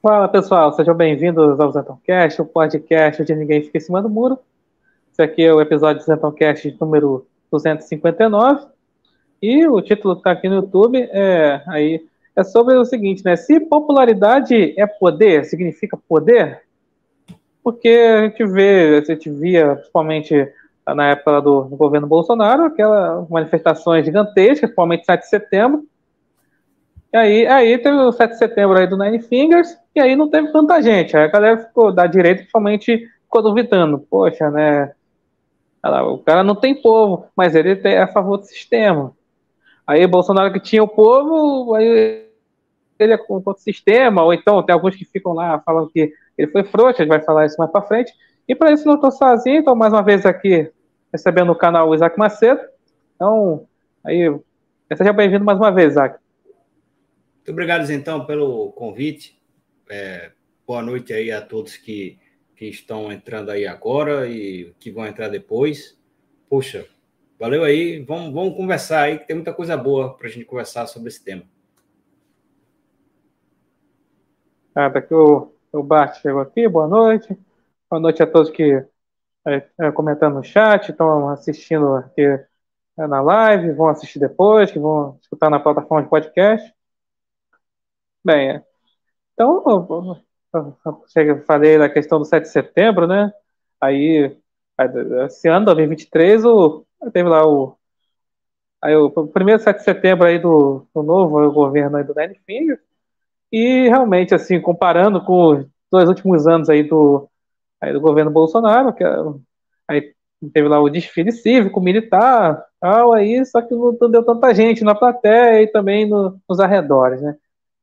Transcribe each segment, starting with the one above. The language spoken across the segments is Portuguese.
Fala pessoal, sejam bem-vindos ao Zentoncast, o podcast onde ninguém fica em cima do muro. Esse aqui é o episódio do Zentoncast número 259. E o título que está aqui no YouTube é, aí, é sobre o seguinte, né? Se popularidade é poder, significa poder? Porque a gente vê, a gente via, principalmente na época do, do governo Bolsonaro, aquelas manifestações gigantescas, principalmente 7 de setembro, e aí, aí teve o 7 de setembro aí do Nine Fingers, e aí não teve tanta gente. Aí a galera ficou da direita, principalmente, ficou duvidando. Poxa, né? O cara não tem povo, mas ele é a favor do sistema. Aí Bolsonaro que tinha o povo, aí ele é contra o sistema, ou então tem alguns que ficam lá falando que ele foi frouxo, a gente vai falar isso mais para frente. E para isso não estou sozinho, então mais uma vez aqui recebendo o canal Isaac Macedo. Então, aí, seja bem-vindo mais uma vez, Isaac. Muito obrigado, então, pelo convite. É, boa noite aí a todos que, que estão entrando aí agora e que vão entrar depois. Poxa, valeu aí. Vamos, vamos conversar aí, que tem muita coisa boa para a gente conversar sobre esse tema. Ah, daqui o, o Bart chegou aqui, boa noite. Boa noite a todos que é, é, comentando no chat, estão assistindo aqui é, na live, vão assistir depois, que vão escutar na plataforma de podcast. Bem, é. então, eu falei da questão do 7 de setembro, né? Aí, esse ano, 2023, o, teve lá o. Aí, o primeiro 7 de setembro aí do, do novo governo aí do Nine Finger, e realmente, assim, comparando com os dois últimos anos aí do, aí do governo Bolsonaro, que aí teve lá o desfile cívico, militar, tal, aí, só que não deu tanta gente na plateia e também no, nos arredores, né?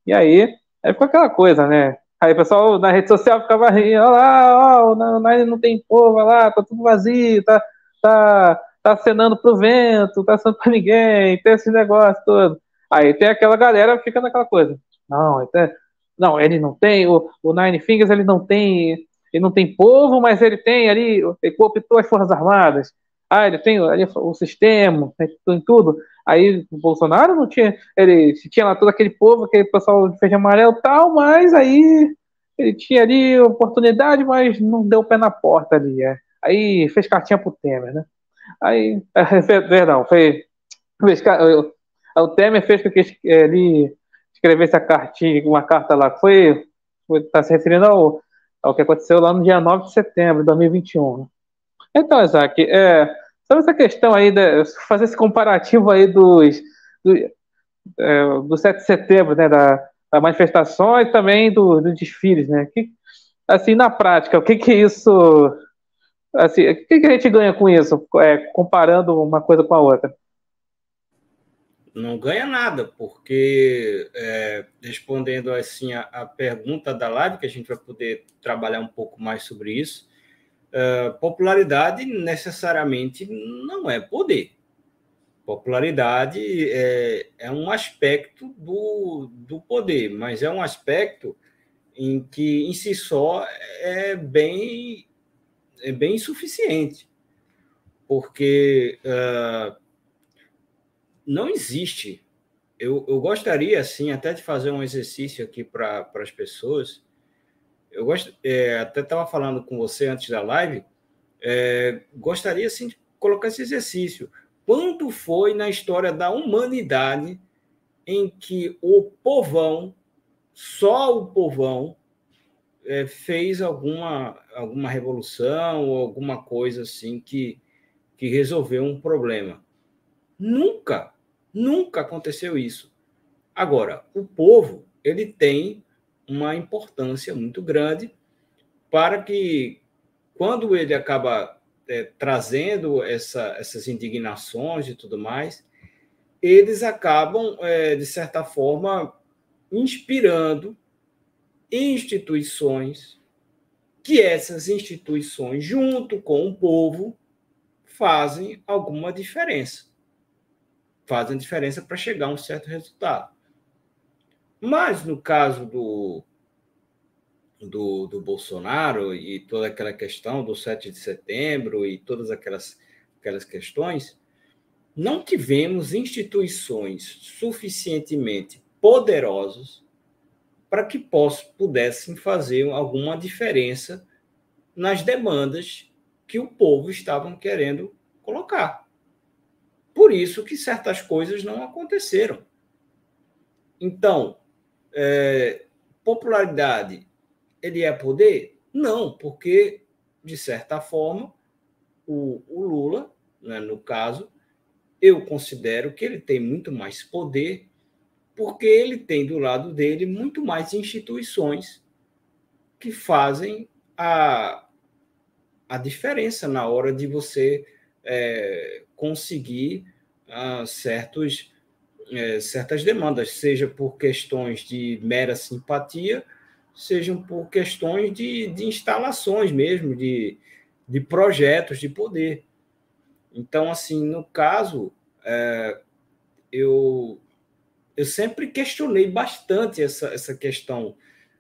E aí, aí ficou aquela coisa, né? Aí o pessoal na rede social ficava rindo, olha lá, ó, o Nine não tem povo, olha lá, tá tudo vazio, tá, tá, tá acenando pro vento, tá acenando pra ninguém, tem esse negócio todo. Aí tem aquela galera fica naquela coisa. Não, até, não, ele não tem, o, o Nine Fingers ele não tem, ele não tem povo, mas ele tem ali, ele cooptou as Forças Armadas. Ah, ele tem ali o sistema, tem tudo. Aí o Bolsonaro não tinha, ele tinha lá todo aquele povo, aquele pessoal de feijão amarelo e tal, mas aí ele tinha ali oportunidade, mas não deu o pé na porta ali. É. Aí fez cartinha pro Temer, né? Aí, perdão, fez, fez o Temer fez com que ele escrevesse a cartinha, uma carta lá, foi, foi tá se referindo ao, ao que aconteceu lá no dia 9 de setembro de 2021. Né? Então, Isaac, é, Sabe essa questão aí, de fazer esse comparativo aí dos, do, é, do 7 de setembro, né, da, da manifestação e também dos do desfiles, né? Que, assim, na prática, o que que isso, assim, o que que a gente ganha com isso, é, comparando uma coisa com a outra? Não ganha nada, porque é, respondendo assim a, a pergunta da live, que a gente vai poder trabalhar um pouco mais sobre isso, Uh, popularidade necessariamente não é poder. Popularidade é, é um aspecto do, do poder, mas é um aspecto em que, em si só, é bem, é bem insuficiente. Porque uh, não existe. Eu, eu gostaria, assim, até de fazer um exercício aqui para as pessoas eu gosto, é, até estava falando com você antes da live, é, gostaria assim, de colocar esse exercício. Quando foi na história da humanidade em que o povão, só o povão, é, fez alguma, alguma revolução ou alguma coisa assim que, que resolveu um problema? Nunca, nunca aconteceu isso. Agora, o povo ele tem uma importância muito grande para que, quando ele acaba é, trazendo essa, essas indignações e tudo mais, eles acabam, é, de certa forma, inspirando instituições que essas instituições, junto com o povo, fazem alguma diferença. Fazem diferença para chegar a um certo resultado. Mas no caso do, do, do Bolsonaro e toda aquela questão do 7 de setembro e todas aquelas, aquelas questões, não tivemos instituições suficientemente poderosas para que pudessem fazer alguma diferença nas demandas que o povo estava querendo colocar. Por isso que certas coisas não aconteceram. Então, é, popularidade, ele é poder? Não, porque, de certa forma, o, o Lula, né, no caso, eu considero que ele tem muito mais poder, porque ele tem do lado dele muito mais instituições que fazem a, a diferença na hora de você é, conseguir ah, certos, é, certas demandas, seja por questões de mera simpatia, sejam por questões de, de instalações mesmo, de, de projetos de poder. Então, assim, no caso, é, eu, eu sempre questionei bastante essa, essa questão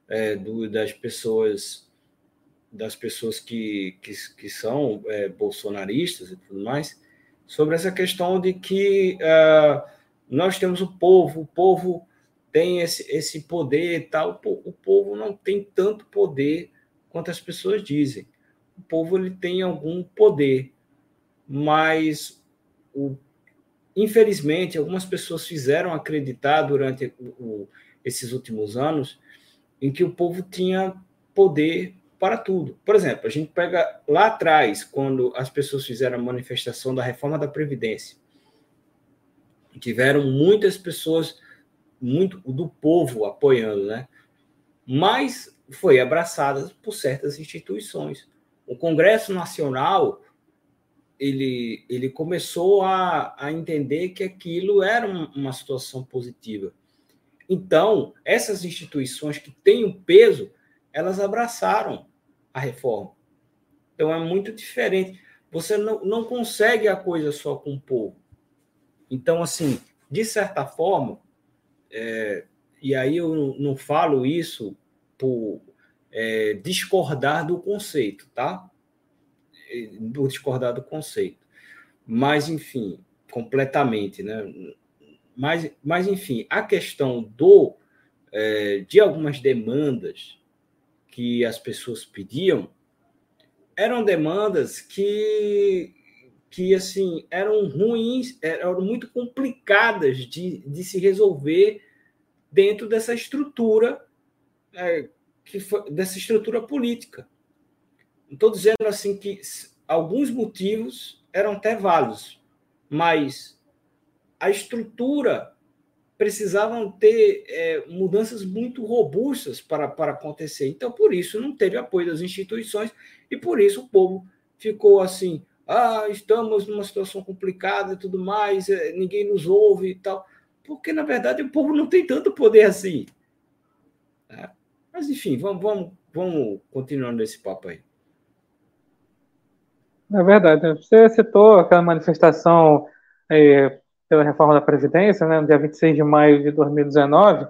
é, do, das pessoas das pessoas que, que, que são é, bolsonaristas e tudo mais, sobre essa questão de que uh, nós temos o povo, o povo tem esse, esse poder e tal, o povo não tem tanto poder quanto as pessoas dizem. O povo ele tem algum poder, mas o, infelizmente algumas pessoas fizeram acreditar durante o, esses últimos anos em que o povo tinha poder para tudo. Por exemplo, a gente pega lá atrás, quando as pessoas fizeram a manifestação da reforma da Previdência. Tiveram muitas pessoas, muito do povo apoiando, né? Mas foi abraçada por certas instituições. O Congresso Nacional ele, ele começou a, a entender que aquilo era uma situação positiva. Então, essas instituições que têm um peso, elas abraçaram a reforma. Então, é muito diferente. Você não, não consegue a coisa só com o povo. Então, assim, de certa forma, é, e aí eu não falo isso por é, discordar do conceito, tá? por discordar do conceito. Mas, enfim, completamente, né? Mas, mas enfim, a questão do é, de algumas demandas que as pessoas pediam eram demandas que que assim eram ruins, eram muito complicadas de, de se resolver dentro dessa estrutura é, que foi, dessa estrutura política. Estou dizendo assim que alguns motivos eram até válidos, mas a estrutura precisavam ter é, mudanças muito robustas para, para acontecer. Então, por isso, não teve apoio das instituições e por isso o povo ficou assim: ah, estamos numa situação complicada e tudo mais, é, ninguém nos ouve e tal. Porque, na verdade, o povo não tem tanto poder assim. É. Mas, enfim, vamos, vamos, vamos continuando esse papo aí. É verdade. Você citou aquela manifestação é, pela reforma da Previdência, né, no dia 26 de maio de 2019,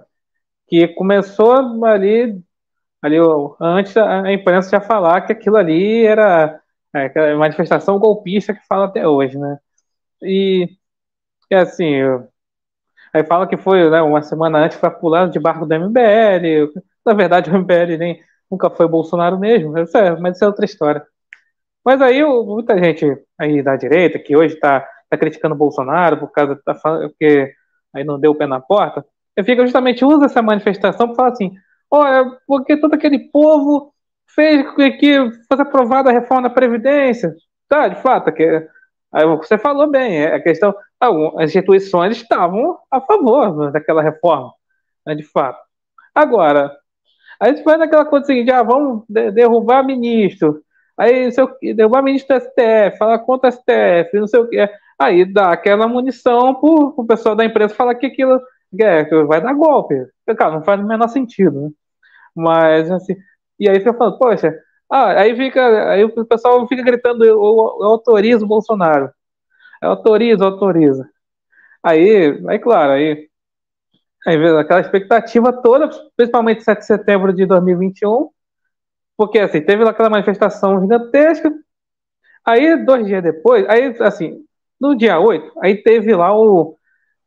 que começou ali, ali antes a imprensa já falar que aquilo ali era é, manifestação golpista que fala até hoje, né? E, e assim, aí fala que foi né, uma semana antes para pular de barco do MBL. Na verdade, o MBL nem, nunca foi Bolsonaro mesmo, isso é, mas isso é outra história. Mas aí muita gente aí da direita, que hoje está tá criticando o Bolsonaro por causa da porque aí não deu o pé na porta, fica justamente usa essa manifestação para falar assim, olha, porque todo aquele povo fez com que fosse aprovada a reforma da Previdência. Tá, de fato, que, aí você falou bem, é a questão, as instituições estavam a favor daquela reforma, né, de fato. Agora, a gente vai naquela coisa seguinte, ah, vamos derrubar ministro, Aí se eu derrubar ministro do STF, falar contra o STF, não sei o que. Aí dá aquela munição pro, pro pessoal da empresa falar que aquilo é, que vai dar golpe. Cara, não faz o menor sentido, né? Mas assim, e aí você fala, poxa, ah, aí fica, aí o pessoal fica gritando, eu, eu autorizo o Bolsonaro. Eu autorizo, autoriza. Aí, aí claro, aí, aí aquela expectativa toda, principalmente 7 de setembro de 2021, porque, assim, teve aquela manifestação gigantesca. Aí, dois dias depois, aí, assim, no dia 8, aí teve lá o.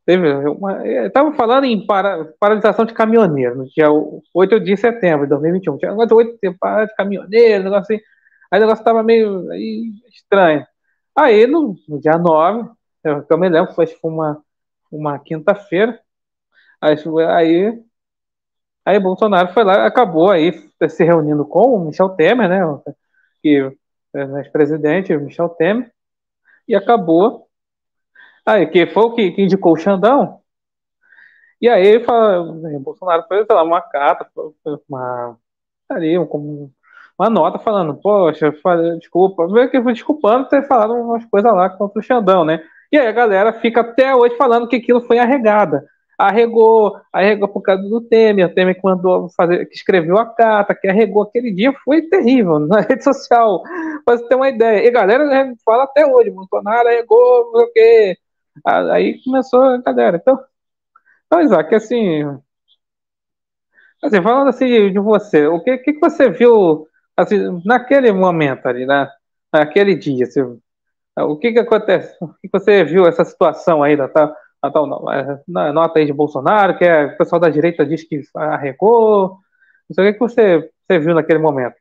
teve uma. Estava falando em para, paralisação de caminhoneiro, no dia 8 de setembro de 2021. Tinha 8 de parada de caminhoneiro, negócio assim. Aí o negócio estava meio aí, estranho. Aí, no, no dia 9, eu, eu me lembro, foi uma, uma quinta-feira. Aí, aí, aí Bolsonaro foi lá, acabou aí se reunindo com o Michel Temer, né? Que é ex-presidente, Michel Temer, e acabou. Aí, que foi o que, que indicou o Xandão. E aí, fala, Bolsonaro fez lá, uma carta, uma, ali, um, uma nota falando, poxa, desculpa, meio que desculpando ter falado umas coisas lá contra o Xandão, né? E aí a galera fica até hoje falando que aquilo foi arregada. Arregou, arregou por causa do Temer, o Temer que mandou fazer, que escreveu a carta, que arregou aquele dia, foi terrível na rede social, pra você ter uma ideia. E a galera fala até hoje, Bolsonaro arregou, não sei o quê. Aí começou a galera. Então, então Isaac, assim, assim, falando assim de você, o que, que você viu assim, naquele momento ali, né? naquele dia, assim, o que que acontece? O que você viu essa situação aí da tal, da tal é, na nota aí de Bolsonaro, que é, o pessoal da direita diz que arregou, não sei o que, que você, você viu naquele momento?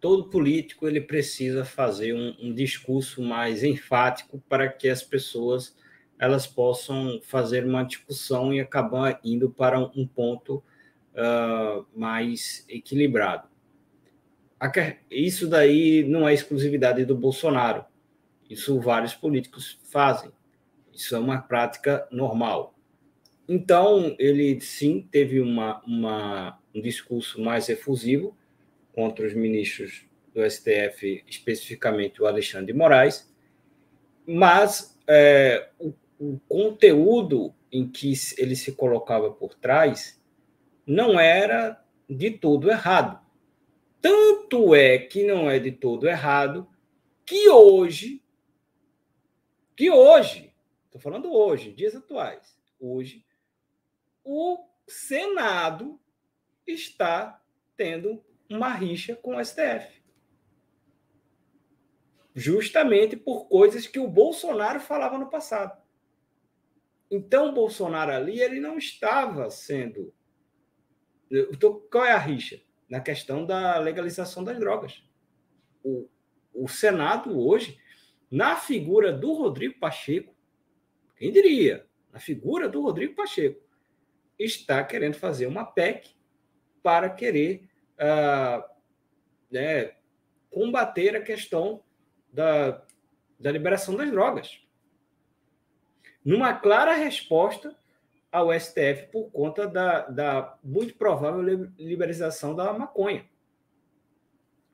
Todo político ele precisa fazer um, um discurso mais enfático para que as pessoas elas possam fazer uma discussão e acabar indo para um ponto uh, mais equilibrado isso daí não é exclusividade do Bolsonaro. Isso vários políticos fazem. Isso é uma prática normal. Então, ele sim teve uma, uma, um discurso mais efusivo contra os ministros do STF, especificamente o Alexandre de Moraes, mas é, o, o conteúdo em que ele se colocava por trás não era de todo errado. Tanto é que não é de todo errado que hoje, que hoje, estou falando hoje, dias atuais, hoje, o Senado está tendo uma rixa com o STF. Justamente por coisas que o Bolsonaro falava no passado. Então, o Bolsonaro ali, ele não estava sendo. Qual é a rixa? na questão da legalização das drogas. O, o Senado hoje, na figura do Rodrigo Pacheco, quem diria, na figura do Rodrigo Pacheco, está querendo fazer uma PEC para querer uh, né, combater a questão da, da liberação das drogas. Numa clara resposta ao STF por conta da, da muito provável liberalização da maconha.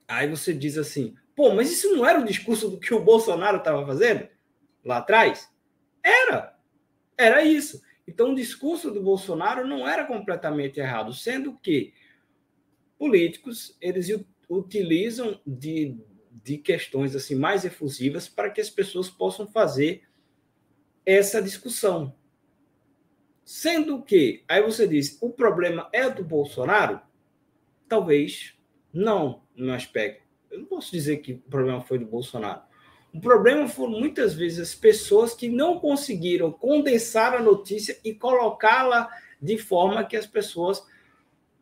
Aí você diz assim, pô, mas isso não era o discurso do que o Bolsonaro estava fazendo lá atrás? Era, era isso. Então o discurso do Bolsonaro não era completamente errado, sendo que políticos eles utilizam de, de questões assim mais efusivas para que as pessoas possam fazer essa discussão. Sendo que, aí você diz, o problema é do Bolsonaro? Talvez não, no aspecto. Eu não posso dizer que o problema foi do Bolsonaro. O problema foram muitas vezes as pessoas que não conseguiram condensar a notícia e colocá-la de forma que as pessoas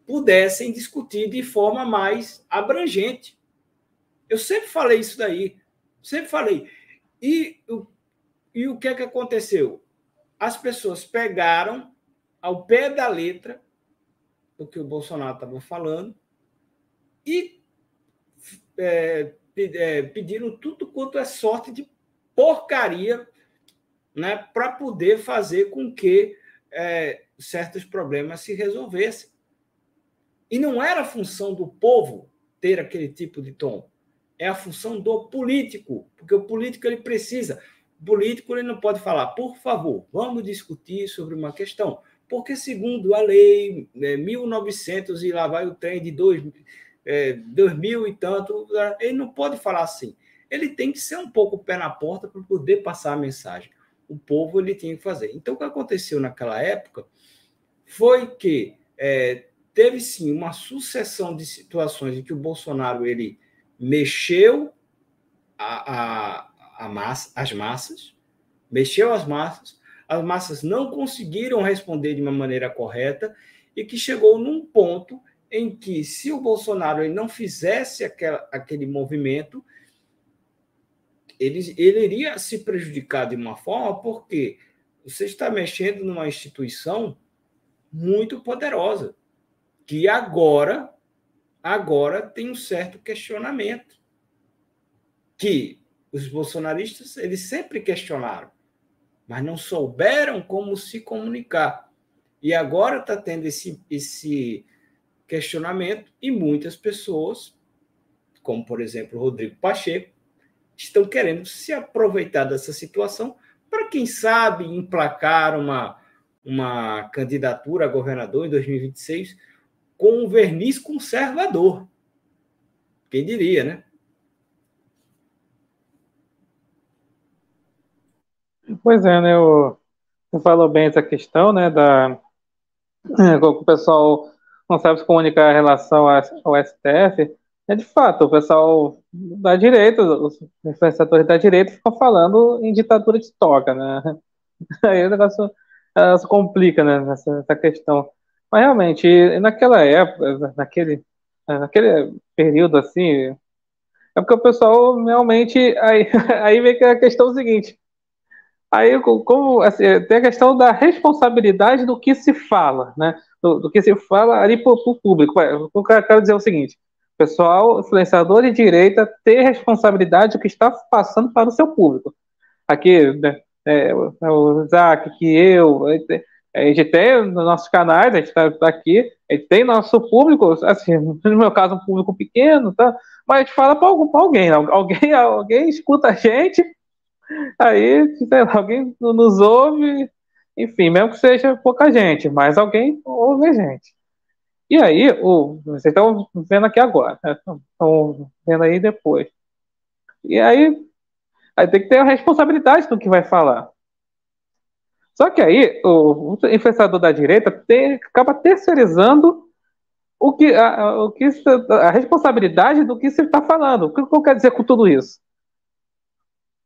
pudessem discutir de forma mais abrangente. Eu sempre falei isso daí, sempre falei. E, e o que é que aconteceu? as pessoas pegaram ao pé da letra do que o Bolsonaro estava falando e é, é, pediram tudo quanto é sorte de porcaria né, para poder fazer com que é, certos problemas se resolvessem. E não era a função do povo ter aquele tipo de tom. É a função do político, porque o político ele precisa político ele não pode falar, por favor, vamos discutir sobre uma questão, porque segundo a lei né, 1900 e lá vai o trem de dois, é, 2000 e tanto, ele não pode falar assim. Ele tem que ser um pouco pé na porta para poder passar a mensagem. O povo ele tinha que fazer. Então, o que aconteceu naquela época foi que é, teve sim uma sucessão de situações em que o Bolsonaro ele mexeu a, a a massa, as massas, mexeu as massas, as massas não conseguiram responder de uma maneira correta e que chegou num ponto em que, se o Bolsonaro ele não fizesse aquela, aquele movimento, ele, ele iria se prejudicar de uma forma, porque você está mexendo numa instituição muito poderosa, que agora, agora tem um certo questionamento, que os bolsonaristas eles sempre questionaram, mas não souberam como se comunicar. E agora está tendo esse, esse questionamento e muitas pessoas, como por exemplo Rodrigo Pacheco, estão querendo se aproveitar dessa situação para, quem sabe, emplacar uma, uma candidatura a governador em 2026 com um verniz conservador. Quem diria, né? Pois é, né? Você falou bem essa questão, né? Da, o pessoal não sabe se comunicar em relação ao STF. É de fato, o pessoal da direita, os influenciadores da direita ficam falando em ditadura de toga, né? Aí o negócio uh, se complica, né, nessa, nessa, questão. Mas realmente, naquela época, naquele, naquele período assim, é porque o pessoal realmente. Aí, aí vem que a questão seguinte. Aí, como assim, tem a questão da responsabilidade do que se fala, né? Do, do que se fala ali para o público. Eu quero dizer o seguinte: pessoal, influenciador de direita, ter responsabilidade do que está passando para o seu público. Aqui, né, é, o Isaac, que eu, a gente tem nos nossos canais, a gente está tá aqui, a gente tem nosso público, assim, no meu caso, um público pequeno, tá? mas a gente fala para alguém, alguém, alguém escuta a gente, aí, lá, alguém nos ouve, enfim, mesmo que seja pouca gente, mas alguém ouve a gente. E aí, o, vocês estão vendo aqui agora, né? estão vendo aí depois. E aí, aí tem que ter a responsabilidade do que vai falar. Só que aí, o, influenciador da direita tem, acaba terceirizando o que, a, o que a responsabilidade do que você está falando. O que eu quero dizer com tudo isso?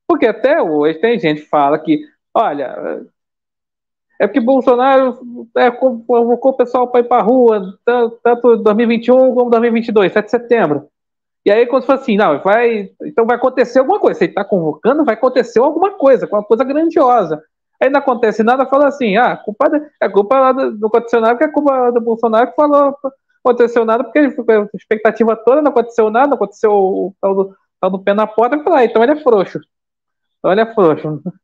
Porque até hoje tem gente que fala que, olha, é porque Bolsonaro é, convocou o pessoal para ir para a rua, tanto 2021 como 2022, 7 de setembro. E aí, quando fala assim, não, vai, então vai acontecer alguma coisa. Se ele está convocando, vai acontecer alguma coisa, uma coisa grandiosa. Aí não acontece nada, fala assim, ah, culpa, é culpa lá do, do porque é culpa do Bolsonaro que falou, não aconteceu nada, porque a expectativa toda não aconteceu nada, não aconteceu o tal do, tal do pé na porta, fala, ah, então ele é frouxo. Então ele é frouxo.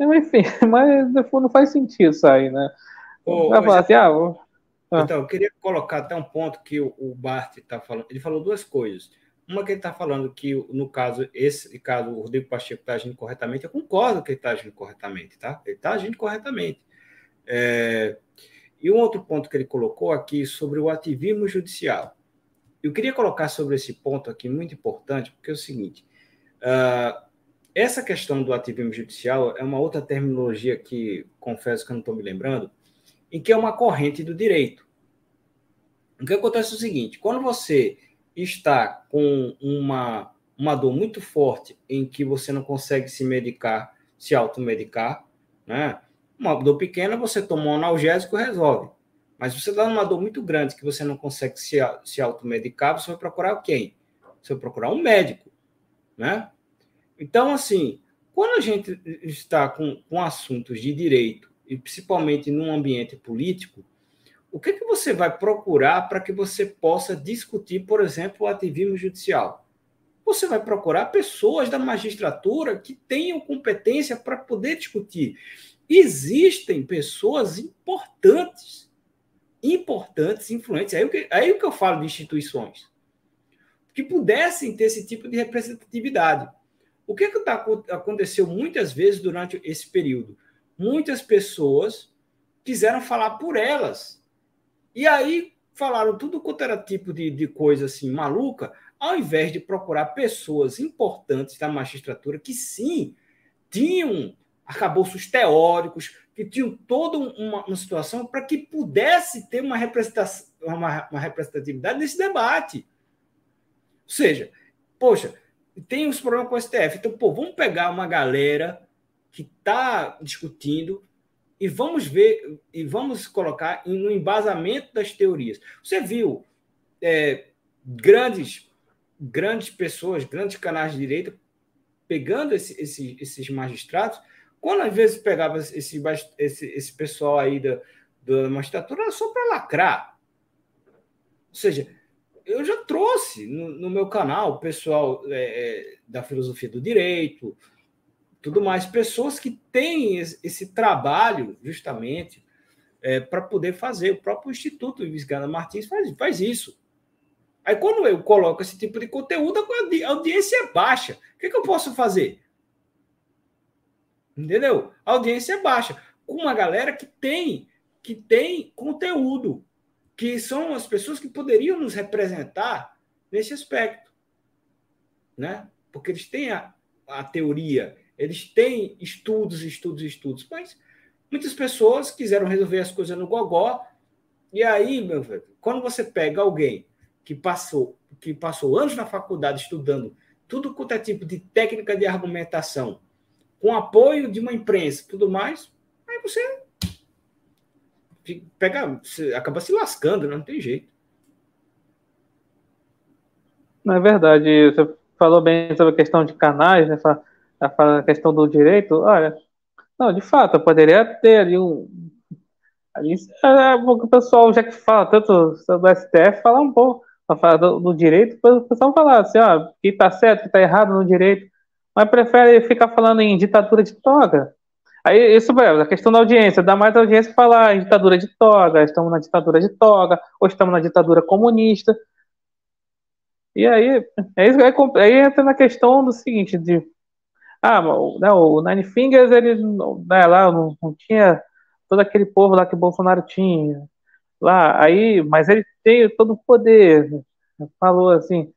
Enfim, mas não faz sentido isso aí, né? Ô, Vai falar assim, ah, vou... ah, Então, eu queria colocar até um ponto que o, o Bart está falando. Ele falou duas coisas. Uma que ele está falando que, no caso, esse caso, o Rodrigo Pacheco está agindo corretamente, eu concordo que ele está agindo corretamente, tá? Ele está agindo corretamente. É... E um outro ponto que ele colocou aqui sobre o ativismo judicial. Eu queria colocar sobre esse ponto aqui muito importante, porque é o seguinte: uh, essa questão do ativismo judicial é uma outra terminologia que confesso que eu não estou me lembrando, em que é uma corrente do direito. O que acontece é o seguinte: quando você está com uma, uma dor muito forte em que você não consegue se medicar, se automedicar, né? Uma dor pequena, você toma um analgésico resolve. Mas você dá uma dor muito grande que você não consegue se, se automedicar, você vai procurar quem? Você vai procurar um médico, né? Então, assim, quando a gente está com, com assuntos de direito, e principalmente num ambiente político, o que, que você vai procurar para que você possa discutir, por exemplo, o ativismo judicial? Você vai procurar pessoas da magistratura que tenham competência para poder discutir. Existem pessoas importantes, importantes, influentes. Aí, aí o que eu falo de instituições que pudessem ter esse tipo de representatividade. O que, que tá, aconteceu muitas vezes durante esse período? Muitas pessoas quiseram falar por elas. E aí falaram tudo quanto era tipo de, de coisa assim maluca, ao invés de procurar pessoas importantes da magistratura que sim tinham arcabouços teóricos, que tinham toda uma, uma situação para que pudesse ter uma, representação, uma, uma representatividade nesse debate. Ou seja, poxa, tem os problemas com o STF. Então, pô, vamos pegar uma galera que está discutindo e vamos ver e vamos colocar no embasamento das teorias. Você viu é, grandes grandes pessoas, grandes canais de direita pegando esse, esse, esses magistrados, quando às vezes pegava esse, esse, esse pessoal aí da, da magistratura, era só para lacrar. Ou seja, eu já trouxe no, no meu canal o pessoal é, é, da filosofia do direito, tudo mais, pessoas que têm esse, trabalho justamente é, para poder fazer. O próprio Instituto Visgana Martins faz, faz isso. Aí, quando eu coloco esse tipo de conteúdo, a audiência é baixa. O que, que eu posso fazer? Entendeu? A audiência é baixa. Com uma galera que tem, que tem conteúdo, que são as pessoas que poderiam nos representar nesse aspecto. Né? Porque eles têm a, a teoria, eles têm estudos, estudos, estudos, mas muitas pessoas quiseram resolver as coisas no gogó. E aí, meu velho, quando você pega alguém que passou, que passou anos na faculdade estudando tudo quanto é tipo de técnica de argumentação, com apoio de uma imprensa tudo mais, aí você pega, você acaba se lascando, né? não tem jeito. Não é verdade, você falou bem sobre a questão de canais, né? A questão do direito, olha, não, de fato, poderia ter ali um. Ali, é, o pessoal, já que fala tanto do STF, falar um pouco falar do, do, direito, o pessoal falar assim, ó, que tá certo, que tá errado no direito, mas prefere ficar falando em ditadura de toga. Aí, isso, a questão da audiência, dá mais audiência falar em ditadura de toga, estamos na ditadura de toga, ou estamos na ditadura comunista. E aí, é isso, aí entra na questão do seguinte, de, ah, né, o Nine Fingers, ele, né, lá, não, não tinha todo aquele povo lá que Bolsonaro tinha, lá, aí, mas ele tem todo o poder, falou assim,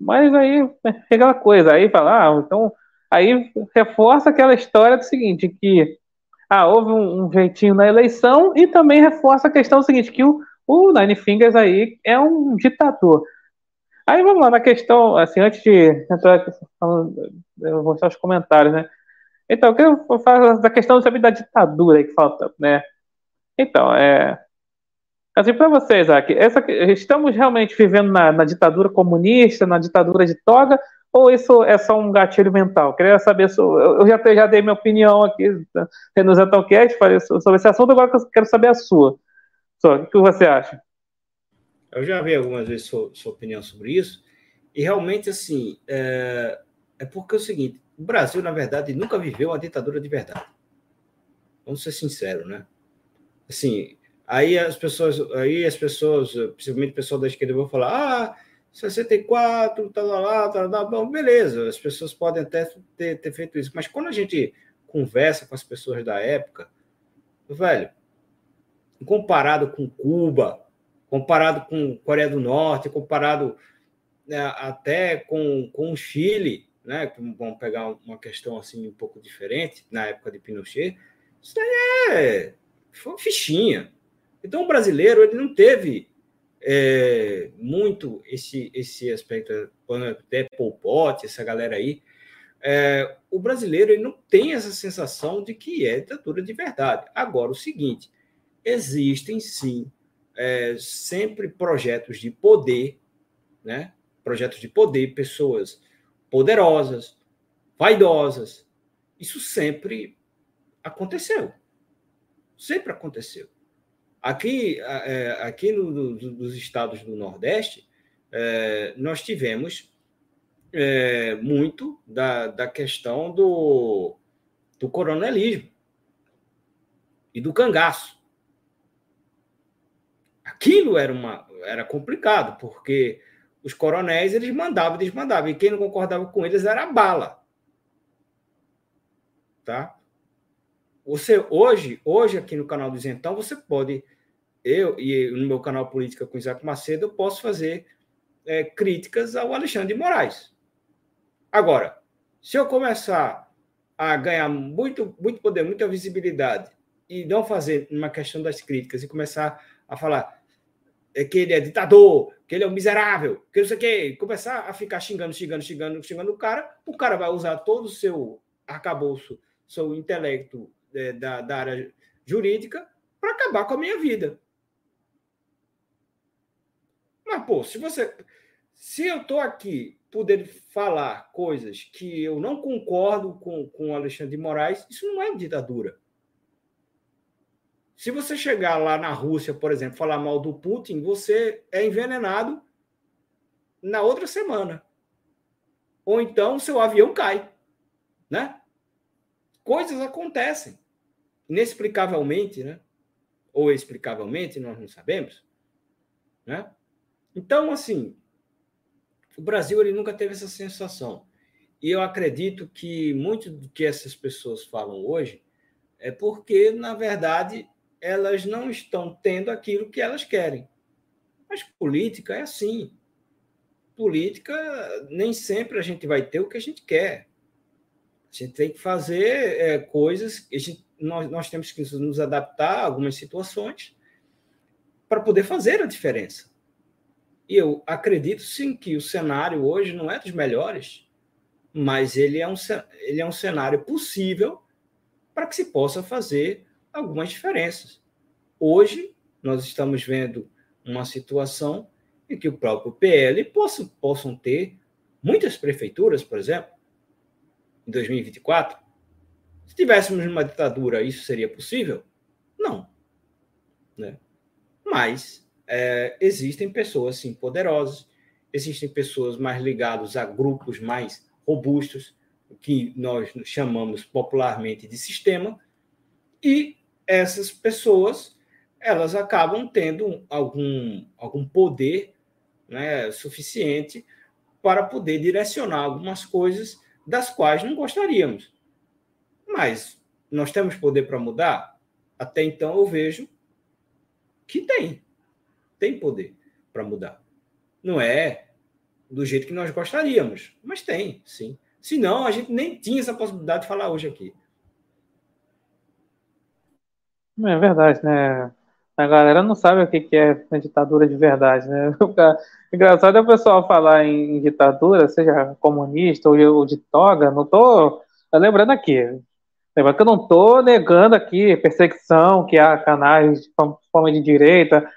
mas aí é aquela coisa, aí fala, ah, então, aí reforça aquela história do seguinte, que ah, houve um, um jeitinho na eleição e também reforça a questão seguinte, que o, o Nine Fingers aí é um ditador. Aí vamos lá na questão, assim, antes de entrar, eu vou mostrar os comentários, né? Então, eu quero falar da questão da ditadura que falta, né? Então, é, Assim, para vocês, aqui, essa, estamos realmente vivendo na, na, ditadura comunista, na ditadura de toga, ou isso é só um gatilho mental? Queria saber, eu já, já dei minha opinião aqui no Zentalcast sobre esse assunto, agora eu quero saber a sua. Só, o que você acha? Eu já vi algumas vezes sua, sua opinião sobre isso, e realmente, assim, é, é porque é o seguinte, o Brasil, na verdade, nunca viveu uma ditadura de verdade. Vamos ser sinceros, né? Assim, Aí as pessoas, aí as pessoas, principalmente o pessoal da esquerda, vão falar: ah, 64, tal, lá, tal, tal, bom, beleza, as pessoas podem até ter, ter feito isso, mas quando a gente conversa com as pessoas da época, velho, comparado com Cuba, comparado com Coreia do Norte, comparado né, até com, com o Chile, né? Vamos pegar uma questão assim um pouco diferente na época de Pinochet, isso daí é foi fichinha. Então, o brasileiro ele não teve é, muito esse, esse aspecto, até Pol Pot, essa galera aí. É, o brasileiro ele não tem essa sensação de que é ditadura de verdade. Agora, o seguinte: existem sim é, sempre projetos de poder, né? projetos de poder, pessoas poderosas, vaidosas. Isso sempre aconteceu. Sempre aconteceu. Aqui, é, aqui no, nos estados do Nordeste, é, nós tivemos é, muito da, da questão do, do coronelismo e do cangaço. Aquilo era, uma, era complicado, porque os coronéis eles mandavam e desmandavam, e quem não concordava com eles era a bala. Tá? Você hoje, hoje aqui no canal do Isentão, você pode, eu e no meu canal Política com Isaac Macedo, eu posso fazer é, críticas ao Alexandre de Moraes. Agora, se eu começar a ganhar muito, muito poder, muita visibilidade, e não fazer uma questão das críticas e começar a falar que ele é ditador, que ele é um miserável, que não sei o quê, começar a ficar xingando, xingando, xingando, xingando o cara, o cara vai usar todo o seu arcabouço, seu intelecto é, da, da área jurídica para acabar com a minha vida. Mas, pô, se você. Se eu estou aqui poder falar coisas que eu não concordo com, com Alexandre de Moraes, isso não é ditadura. Se você chegar lá na Rússia, por exemplo, falar mal do Putin, você é envenenado na outra semana. Ou então seu avião cai, né? Coisas acontecem inexplicavelmente, né? Ou explicavelmente, nós não sabemos, né? Então, assim, o Brasil ele nunca teve essa sensação. E eu acredito que muito do que essas pessoas falam hoje é porque, na verdade, elas não estão tendo aquilo que elas querem. Mas política é assim. Política, nem sempre a gente vai ter o que a gente quer. A gente tem que fazer é, coisas, gente, nós, nós temos que nos adaptar a algumas situações para poder fazer a diferença. E eu acredito sim que o cenário hoje não é dos melhores, mas ele é um, ele é um cenário possível para que se possa fazer algumas diferenças. Hoje, nós estamos vendo uma situação em que o próprio PL possa, possam ter muitas prefeituras, por exemplo, em 2024. Se tivéssemos uma ditadura, isso seria possível? Não. Né? Mas é, existem pessoas, sim, poderosas, existem pessoas mais ligadas a grupos mais robustos, que nós chamamos popularmente de sistema, e essas pessoas elas acabam tendo algum, algum poder né, suficiente para poder direcionar algumas coisas das quais não gostaríamos. Mas nós temos poder para mudar? Até então eu vejo que tem. Tem poder para mudar. Não é do jeito que nós gostaríamos, mas tem, sim. Senão, a gente nem tinha essa possibilidade de falar hoje aqui. É verdade, né? A galera não sabe o que é a ditadura de verdade, né? Engraçado é o pessoal falar em ditadura, seja comunista ou de toga, não tô lembrando aqui. Lembrando que eu não tô negando aqui perseguição, que há canais de forma de direita,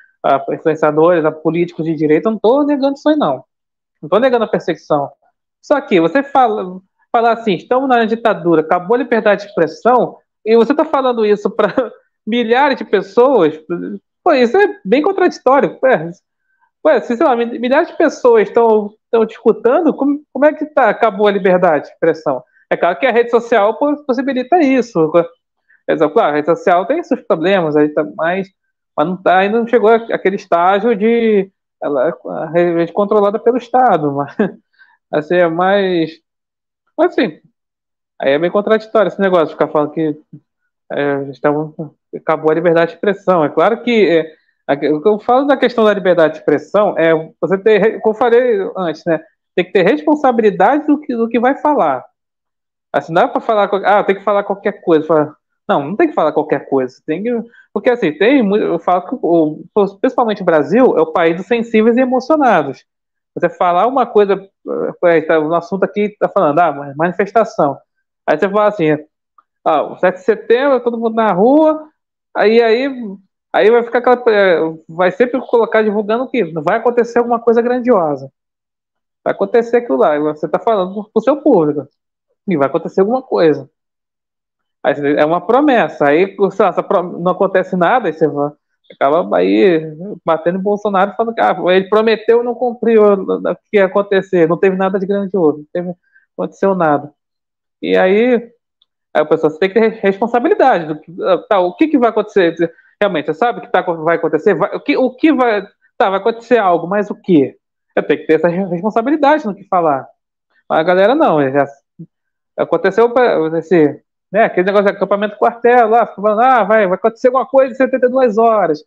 influenciadores, a políticos de direita, não tô negando isso aí, não. Não tô negando a perseguição. Só que você fala, assim, estamos na ditadura, acabou a liberdade de expressão, e você está falando isso para milhares de pessoas, pô, isso é bem contraditório. Ué, ué, lá, milhares de pessoas estão discutindo, como, como é que tá, acabou a liberdade de expressão? É claro que a rede social possibilita isso. Claro, a rede social tem seus problemas, aí tá, mas, não tá, ainda não chegou aquele estágio de ela é controlada pelo Estado, mas assim, é mais. Assim, aí é bem contraditório esse negócio, ficar falando que é, estavam, acabou a liberdade de expressão. É claro que é, o que eu falo da questão da liberdade de expressão é você ter, como eu falei antes, né? Tem que ter responsabilidade do que, do que vai falar. Assim, não dá para falar, ah, tem que falar qualquer coisa. Não, não tem que falar qualquer coisa. Tem que, porque assim, tem, eu falo que o, principalmente o Brasil é o país dos sensíveis e emocionados. Você falar uma coisa, é, tá, no assunto aqui está falando, ah, manifestação. Aí você fala assim, ah, o 7 de setembro, todo mundo na rua, aí aí aí vai ficar aquela, é, vai sempre colocar divulgando que vai acontecer alguma coisa grandiosa. Vai acontecer aquilo lá, você está falando para o seu público. E vai acontecer alguma coisa. Aí é uma promessa. Aí, não acontece nada, aí você vai, acaba aí batendo em Bolsonaro falando que ah, ele prometeu e não cumpriu o que ia acontecer. Não teve nada de grandioso, não teve, aconteceu nada. E aí Aí a pessoa tem que ter responsabilidade. Do, tá, o que, que vai acontecer? Realmente, você sabe o que tá, vai acontecer? Vai, o, que, o que vai. Tá, vai acontecer algo, mas o que? Eu tenho que ter essa responsabilidade no que falar. Mas a galera não. Já, aconteceu esse, né, aquele negócio de acampamento quartel lá, falando, ah, vai, vai acontecer alguma coisa em 72 horas.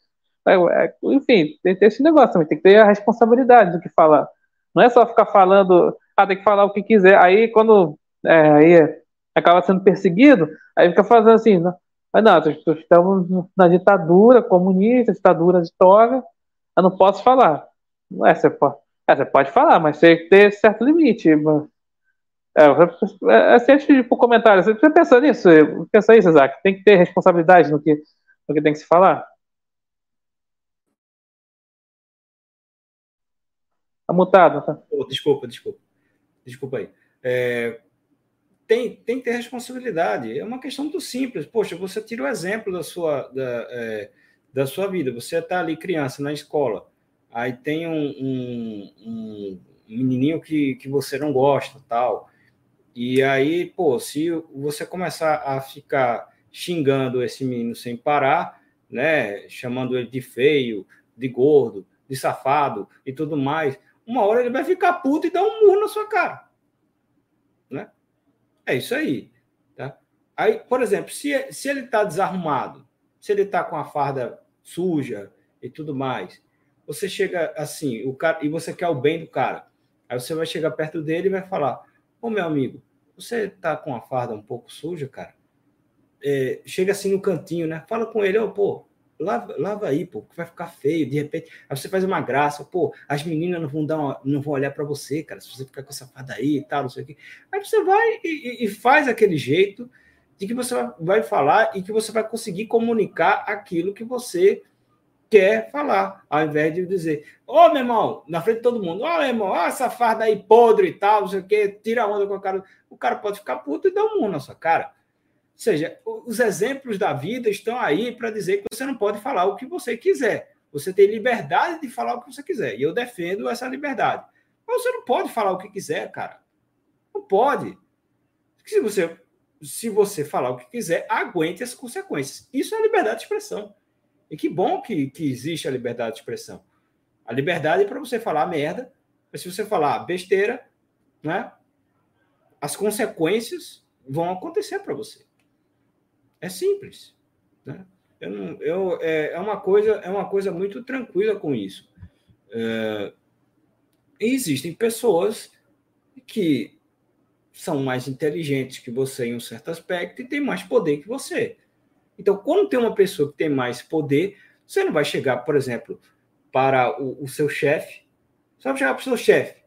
É, enfim, tem que ter esse negócio também, tem que ter a responsabilidade do que falar. Não é só ficar falando, ah, tem que falar o que quiser. Aí quando. É, aí acaba sendo perseguido, aí fica fazendo assim, não, não, estamos na ditadura comunista, ditadura de toga, eu não posso falar. É, você pode, é, você pode falar, mas tem que ter certo limite. É, é, é sempre tipo comentário, você pensa nisso, pensa isso, Isaac, tem que ter responsabilidade no que, o que tem que se falar. Tá mutado, tá? Oh, desculpa, desculpa. Desculpa aí. É, tem, tem que ter responsabilidade. É uma questão muito simples. Poxa, você tira o exemplo da sua, da, é, da sua vida. Você está ali criança na escola, aí tem um, um, um, menininho que, que você não gosta, tal. E aí, pô, se você começar a ficar xingando esse menino sem parar, né, chamando ele de feio, de gordo, de safado e tudo mais, uma hora ele vai ficar puto e dar um murro na sua cara. É isso aí. Tá? Aí, por exemplo, se, se ele está desarrumado, se ele está com a farda suja e tudo mais, você chega assim, o cara, e você quer o bem do cara. Aí você vai chegar perto dele e vai falar: Ô meu amigo, você tá com a farda um pouco suja, cara? É, chega assim no cantinho, né? Fala com ele, ô, oh, pô, lava, lava aí, pô, que vai ficar feio, de repente. Aí você faz uma graça, pô, as meninas não vão dar uma, não vão olhar para você, cara, se você ficar com essa farda aí e tal, não sei o quê. Aí você vai e, e faz aquele jeito de que você vai falar e que você vai conseguir comunicar aquilo que você quer falar, ao invés de dizer, ô oh, meu irmão, na frente de todo mundo, ô oh, meu irmão, ó, essa farda aí podre e tal, não sei o quê, tira a onda com o cara. O cara pode ficar puto e dar um mundo na sua cara. Ou seja, os exemplos da vida estão aí para dizer que você não pode falar o que você quiser. Você tem liberdade de falar o que você quiser. E eu defendo essa liberdade. Mas você não pode falar o que quiser, cara. Não pode. Se você, se você falar o que quiser, aguente as consequências. Isso é liberdade de expressão. E que bom que, que existe a liberdade de expressão. A liberdade é para você falar merda, mas se você falar besteira, né, as consequências vão acontecer para você. É simples. Né? Eu não, eu, é, é, uma coisa, é uma coisa muito tranquila com isso. É, existem pessoas que são mais inteligentes que você em um certo aspecto e têm mais poder que você. Então, quando tem uma pessoa que tem mais poder, você não vai chegar, por exemplo, para o, o seu chefe, você vai chegar para o seu chefe.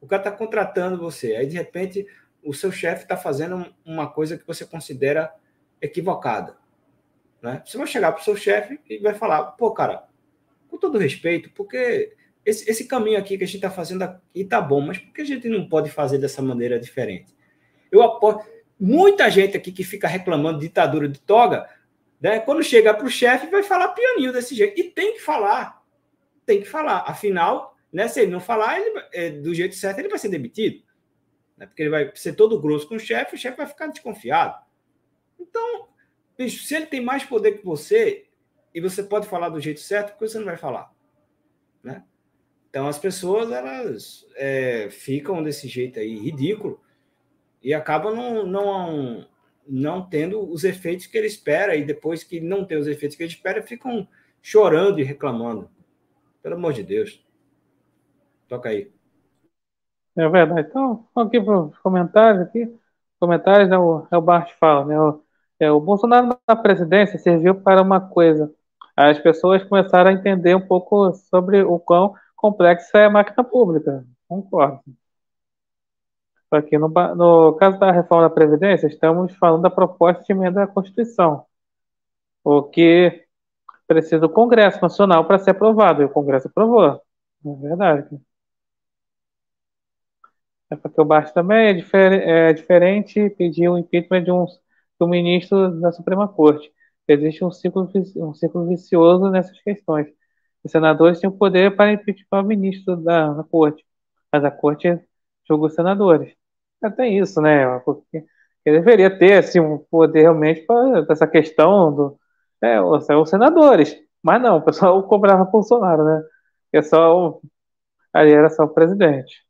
O cara está contratando você, aí de repente o seu chefe está fazendo uma coisa que você considera equivocada. Né? Você vai chegar para o seu chefe e vai falar: pô, cara, com todo respeito, porque esse, esse caminho aqui que a gente está fazendo aqui está bom, mas por que a gente não pode fazer dessa maneira diferente? Eu aposto. Muita gente aqui que fica reclamando de ditadura de toga, né? quando chega para o chefe, vai falar pianinho desse jeito. E tem que falar. Tem que falar. Afinal, né, se ele não falar, ele, é, do jeito certo, ele vai ser demitido. Né? Porque ele vai ser todo grosso com o chefe, o chefe vai ficar desconfiado. Então, bicho, se ele tem mais poder que você e você pode falar do jeito certo, por que você não vai falar? Né? Então, as pessoas, elas é, ficam desse jeito aí, ridículo, e acabam não, não, não tendo os efeitos que ele espera, e depois que não tem os efeitos que ele espera, ficam chorando e reclamando. Pelo amor de Deus. Toca aí. É verdade. Então, aqui para os comentários aqui. Comentários é o, é o Bart fala, né? O, é, o Bolsonaro na presidência serviu para uma coisa. As pessoas começaram a entender um pouco sobre o quão complexa é a máquina pública. Concordo. Aqui no, no caso da reforma da Previdência, estamos falando da proposta de emenda à Constituição, o que precisa do Congresso Nacional para ser aprovado, e o Congresso aprovou. É verdade. É porque o Bart também é, difer é diferente pedir o impeachment de um do ministro da Suprema Corte. Existe um ciclo, um ciclo vicioso nessas questões. Os senadores têm o poder para impeachment o ministro da, da Corte, mas a Corte julga os senadores. Até isso, né? Porque ele deveria ter assim, um poder realmente para essa questão do, é, os, os senadores. Mas não, o pessoal cobrava Bolsonaro, né? É só o, ali era só o presidente.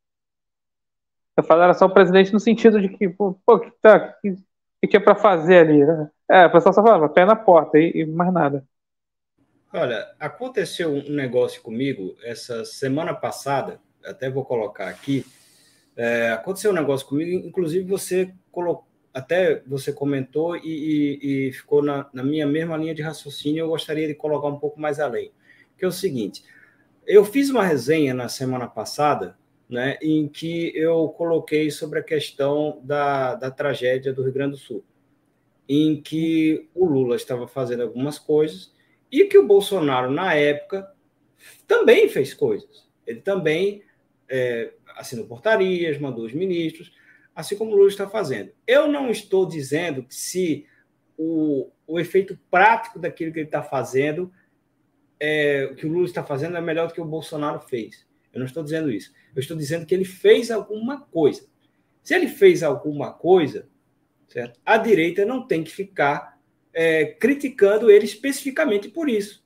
Eu falo era só o presidente no sentido de que, pô, que, tá, que, que tinha para fazer ali, né? É, o pessoal só falava, pé na porta e, e, mais nada. Olha, aconteceu um negócio comigo essa semana passada, até vou colocar aqui. É, aconteceu um negócio comigo, inclusive você colocou, até você comentou e, e, e ficou na, na, minha mesma linha de raciocínio. Eu gostaria de colocar um pouco mais além, que é o seguinte: eu fiz uma resenha na semana passada né, em que eu coloquei sobre a questão da, da tragédia do Rio Grande do Sul. em que o Lula estava fazendo algumas coisas e que o Bolsonaro, na época, também fez coisas. Ele também é, assinou portarias, mandou os ministros, assim como o Lula está fazendo. Eu não estou dizendo que se o, o efeito prático daquilo que ele está fazendo, é, que o Lula está fazendo, é melhor do que o Bolsonaro fez. Eu não estou dizendo isso. Eu estou dizendo que ele fez alguma coisa. Se ele fez alguma coisa, certo? a direita não tem que ficar é, criticando ele especificamente por isso.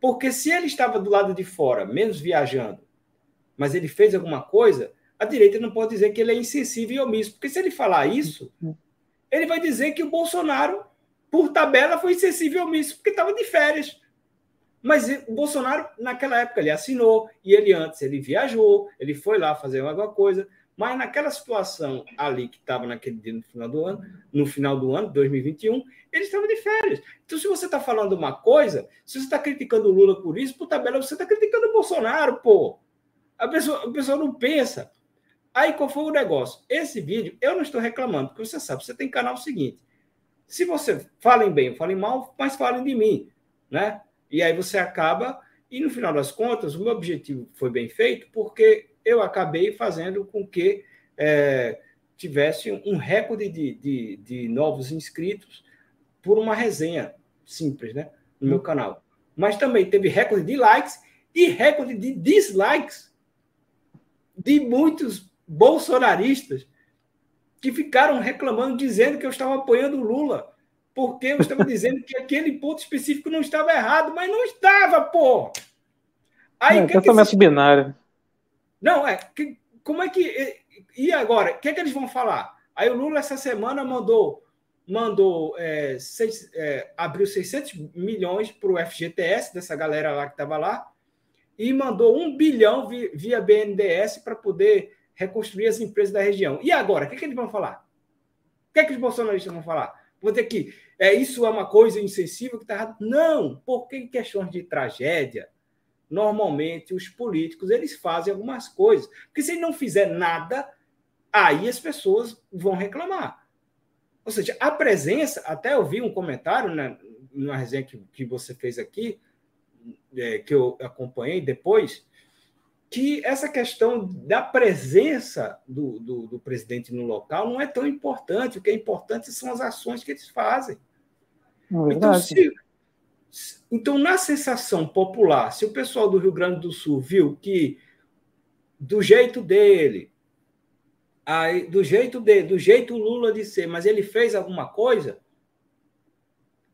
Porque se ele estava do lado de fora, menos viajando, mas ele fez alguma coisa, a direita não pode dizer que ele é insensível e omisso. Porque se ele falar isso, ele vai dizer que o Bolsonaro, por tabela, foi insensível e omisso, porque estava de férias. Mas o Bolsonaro, naquela época, ele assinou, e ele antes, ele viajou, ele foi lá fazer alguma coisa. Mas naquela situação ali que estava naquele dia no final do ano, no final do ano, 2021, ele estava de férias. Então, se você está falando uma coisa, se você está criticando o Lula por isso, por tabela, você está criticando o Bolsonaro, pô. A pessoa, a pessoa não pensa. Aí qual foi o negócio? Esse vídeo, eu não estou reclamando, porque você sabe, você tem canal seguinte. Se você falem bem, falem mal, mas falem de mim, né? E aí você acaba, e no final das contas, o meu objetivo foi bem feito, porque eu acabei fazendo com que é, tivesse um recorde de, de, de, novos inscritos por uma resenha simples, né? No meu canal. Mas também teve recorde de likes e recorde de dislikes de muitos bolsonaristas que ficaram reclamando, dizendo que eu estava apoiando o Lula, porque eu estava dizendo que aquele ponto específico não estava errado, mas não estava, pô! Aí, é, que pensamento que binário. Não, é. Que, como é que. E agora? O que, é que eles vão falar? Aí o Lula, essa semana, mandou. mandou é, seis, é, abriu 600 milhões para o FGTS, dessa galera lá que estava lá, e mandou um bilhão via, via BNDES para poder reconstruir as empresas da região. E agora? O que, é que eles vão falar? O que, é que os bolsonaristas vão falar? Vou ter que. É, isso é uma coisa insensível que está errado. Não, porque em questões de tragédia, normalmente os políticos eles fazem algumas coisas. Porque se ele não fizer nada, aí as pessoas vão reclamar. Ou seja, a presença, até eu vi um comentário né, na resenha que, que você fez aqui, é, que eu acompanhei depois, que essa questão da presença do, do, do, presidente no local não é tão importante. O que é importante são as ações que eles fazem. É então, se, então, na sensação popular, se o pessoal do Rio Grande do Sul viu que do jeito dele, aí, do jeito dele, do jeito Lula de ser, mas ele fez alguma coisa,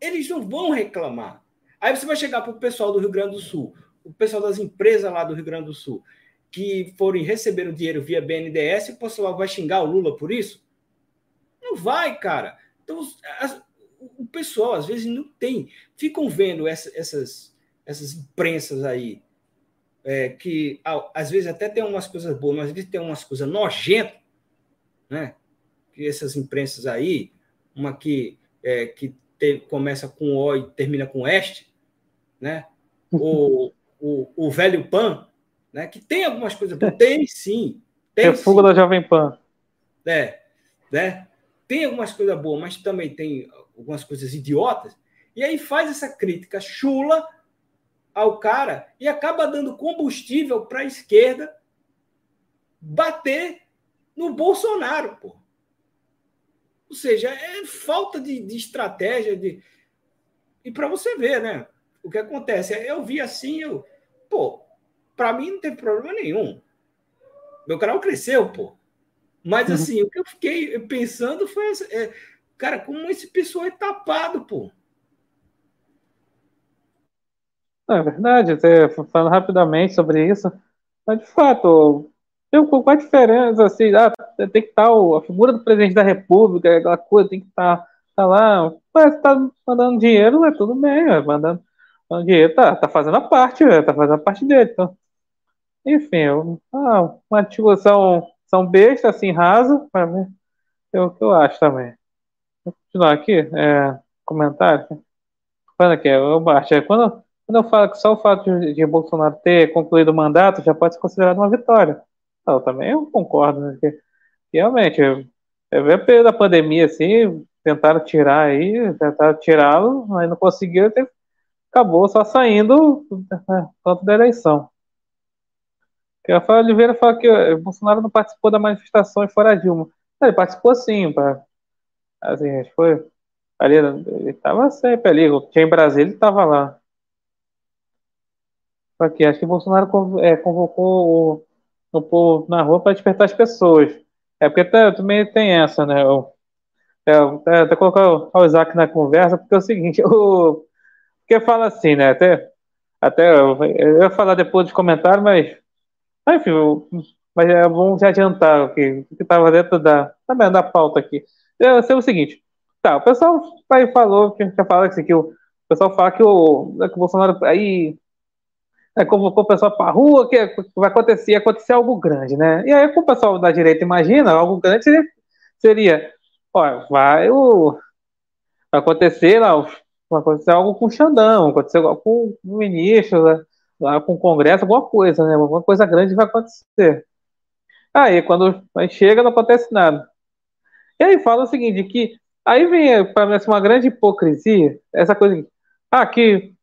eles não vão reclamar. Aí você vai chegar para o pessoal do Rio Grande do Sul, o pessoal das empresas lá do Rio Grande do Sul, que forem receber o dinheiro via BNDES, o pessoal vai xingar o Lula por isso? Não vai, cara. Então, as, o pessoal às vezes não tem, ficam vendo essa, essas, essas imprensas aí, é, que às vezes até tem umas coisas boas, mas às vezes tem umas coisas nojentas, né? Que essas imprensas aí, uma que, é, que te, começa com O e termina com Este, né? O, o, o velho Pan, né? Que tem algumas coisas boas, tem sim. Tem, é fuga da Jovem Pan. É, né? Tem algumas coisas boas, mas também tem algumas coisas idiotas, e aí faz essa crítica chula ao cara e acaba dando combustível para a esquerda bater no Bolsonaro, pô. Ou seja, é falta de, de estratégia de e para você ver, né? O que acontece? Eu vi assim, eu, pô, para mim não teve problema nenhum. Meu canal cresceu, pô. Mas uhum. assim, o que eu fiquei pensando foi é, Cara, como esse pessoal é tapado, pô? É verdade, até falando rapidamente sobre isso, mas de fato, eu, qual a diferença, assim, ah, tem que estar a figura do presidente da república, aquela coisa, tem que estar tá lá, mas está mandando dinheiro, é tudo bem, é, mandando, mandando, dinheiro, tá, tá fazendo a parte, é, tá fazendo a parte dele, então, enfim, ah, uma discussão são besta, assim, rasa, mim, é o que eu acho também. Vou continuar aqui, é, comentário. Falando aqui, eu baixo. É, quando, quando eu falo que só o fato de, de, Bolsonaro ter concluído o mandato já pode ser considerado uma vitória. Eu também eu concordo, né? Que, realmente, é, a da pandemia, assim, tentaram tirar aí, tentaram tirá-lo, aí não conseguiram, acabou só saindo tanto da eleição. Que Rafael Oliveira fala que Bolsonaro não participou da manifestação fora Dilma. Ele participou sim, pra, assim, foi ali, ele estava sempre ali, tinha em Brasília, ele estava lá. Aqui, acho que Bolsonaro é, convocou o, o povo na rua para despertar as pessoas. É porque também tem essa, né? Eu, é, é, até colocar o Isaac na conversa, porque é o seguinte, o, porque fala assim, né? Até, até eu, eu ia falar depois dos comentários, mas enfim, mas é bom se adiantar o que estava dentro da, também da pauta aqui. É, é o seguinte, tá, o pessoal aí falou, que já fala assim, que o, pessoal fala que o, que o Bolsonaro aí é, convocou o pessoal para a rua, que vai acontecer, acontecer algo grande, né? E aí, o pessoal da direita imagina, algo grande seria, olha, vai, o, vai acontecer lá, vai acontecer algo com o Xandão, acontecer algo com o ministro, né? lá com o Congresso, alguma coisa, né? Alguma coisa grande vai acontecer. Aí, quando chega, não acontece nada. E aí fala o seguinte, que aí vem, parece uma grande hipocrisia, essa coisa, ah, que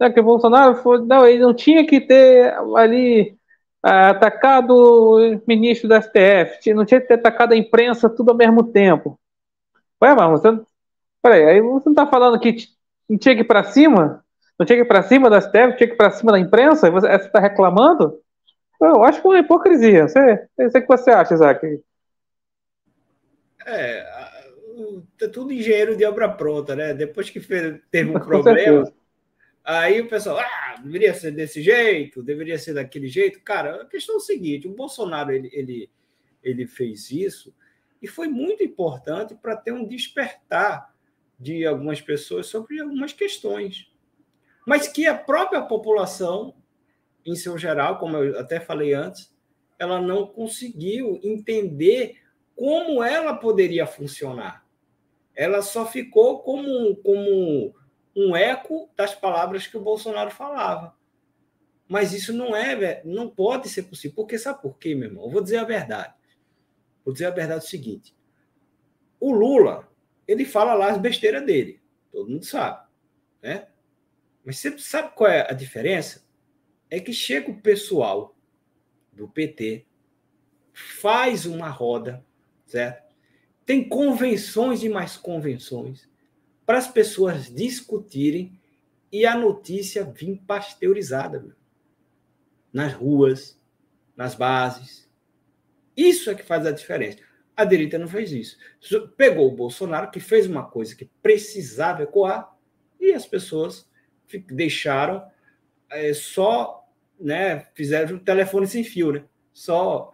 né, que o Bolsonaro foi, não, ele não tinha que ter ali ah, atacado o ministro da STF, não tinha que ter atacado a imprensa tudo ao mesmo tempo. Ué, mas você, peraí, aí você não está falando que não tinha que ir para cima? Não tinha que ir para cima da STF, tinha que ir para cima da imprensa? Você está reclamando? Eu acho que é uma hipocrisia. Você, o que você acha, Isaac? É, tá tudo engenheiro de obra pronta, né? Depois que teve um problema, Aí o pessoal, ah, deveria ser desse jeito, deveria ser daquele jeito. Cara, a questão é o seguinte: o Bolsonaro ele, ele, ele fez isso e foi muito importante para ter um despertar de algumas pessoas sobre algumas questões. Mas que a própria população, em seu geral, como eu até falei antes, ela não conseguiu entender como ela poderia funcionar. Ela só ficou como, como um eco das palavras que o Bolsonaro falava. Mas isso não é, não pode ser possível. Porque sabe por quê, meu irmão? Eu vou dizer a verdade. Vou dizer a verdade o seguinte: o Lula, ele fala lá as besteiras dele. Todo mundo sabe, né? Mas você sabe qual é a diferença? É que chega o pessoal do PT, faz uma roda, certo? Tem convenções e mais convenções para as pessoas discutirem e a notícia vir pasteurizada meu. nas ruas, nas bases. Isso é que faz a diferença. A direita não fez isso. Pegou o Bolsonaro, que fez uma coisa que precisava ecoar, e as pessoas deixaram é, só, né, fizeram um telefone sem fio, né? Só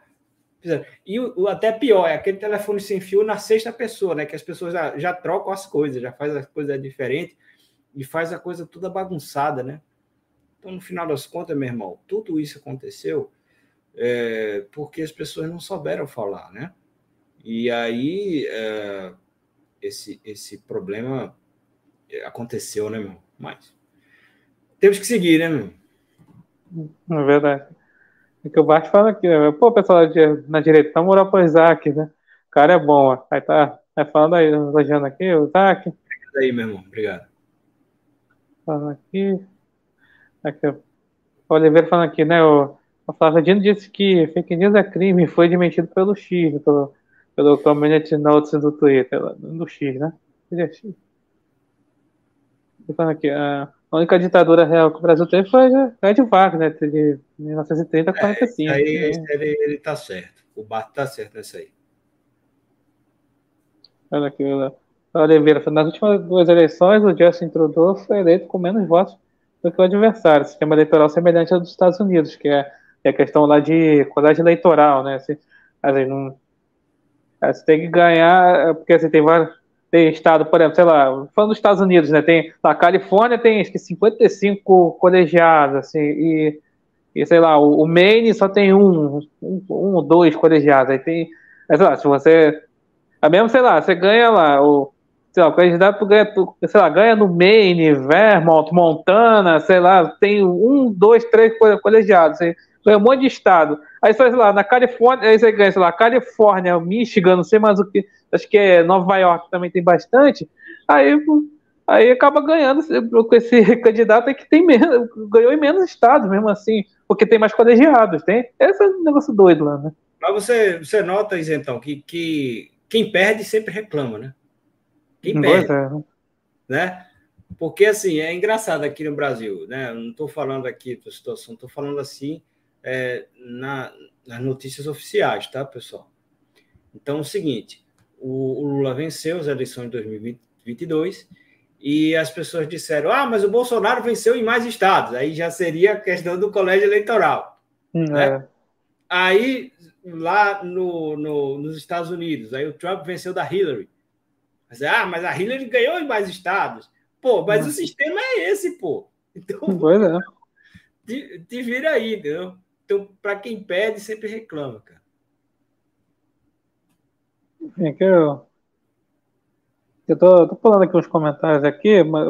e o, até pior, é aquele telefone sem fio na sexta pessoa, né? Que as pessoas já, já trocam as coisas, já faz as coisas diferentes e faz a coisa toda bagunçada, né? Então, no final das contas, meu irmão, tudo isso aconteceu é, porque as pessoas não souberam falar, né? E aí é, esse, esse problema aconteceu, né, meu? Mas temos que seguir, né, meu? É verdade. É que o Bart fala aqui, né? Pô, pessoal na direita, tá moral pro Isaac, né? O cara é bom, ó. Aí tá, tá falando aí, elogiando aqui, o Isaac. Obrigado aí, meu irmão. Obrigado. Falando aqui. Aqui, o Oliveira falando aqui, né? O, o Flávio Dino disse que fake news é crime foi demitido pelo X, pelo, pelo Community Notes do Twitter, do X, né? Ele é X. Falando aqui, a única ditadura real que o Brasil teve foi a de Wagner, de 1930 a 45. É, aí né? ele, ele tá certo. O Bart tá certo nessa aí. Olha aqui, Oliveira. Nas últimas duas eleições, o Justin Trudeau foi eleito com menos votos do que o adversário. Sistema eleitoral semelhante ao dos Estados Unidos, que é, é a questão lá de colégio eleitoral, né? Assim, assim, não, você tem que ganhar, porque assim, tem vários tem estado, por exemplo, sei lá, falando dos Estados Unidos, né? Tem na Califórnia tem acho que 55 colegiados, assim, e, e sei lá, o, o Maine só tem um, um, um ou dois colegiados. Aí tem, sei lá, se você, é mesmo, sei lá, você ganha lá o sei lá, o candidato ganha, sei lá, ganha no Maine, Vermont, Montana, sei lá, tem um, dois, três colegiados, ganha um monte de estado. Aí, sei lá, na Califórnia, aí você ganha, sei lá, Califórnia, Michigan, não sei mais o que, acho que é Nova York também tem bastante. Aí, aí acaba ganhando com esse candidato que tem menos, ganhou em menos estados, mesmo assim, porque tem mais colegiados, tem? Esse é um negócio doido lá, né? Mas você, você nota, então, que, que quem perde sempre reclama, né? Quem perde. É. Né? Porque, assim, é engraçado aqui no Brasil, né? não estou falando aqui da situação, estou falando assim é, na, nas notícias oficiais, tá, pessoal? Então, é o seguinte, o, o Lula venceu as eleições de 2022 e as pessoas disseram, ah, mas o Bolsonaro venceu em mais estados. Aí já seria a questão do colégio eleitoral. Hum, né? É. Aí, lá no, no, nos Estados Unidos, aí o Trump venceu da Hillary. Mas, ah, mas a Hillary ganhou em mais estados. Pô, mas o sistema é esse, pô. Então, pois é. te, te vira aí, entendeu? Então, para quem pede, sempre reclama, cara. É que eu, eu tô, tô falando aqui uns comentários aqui, mas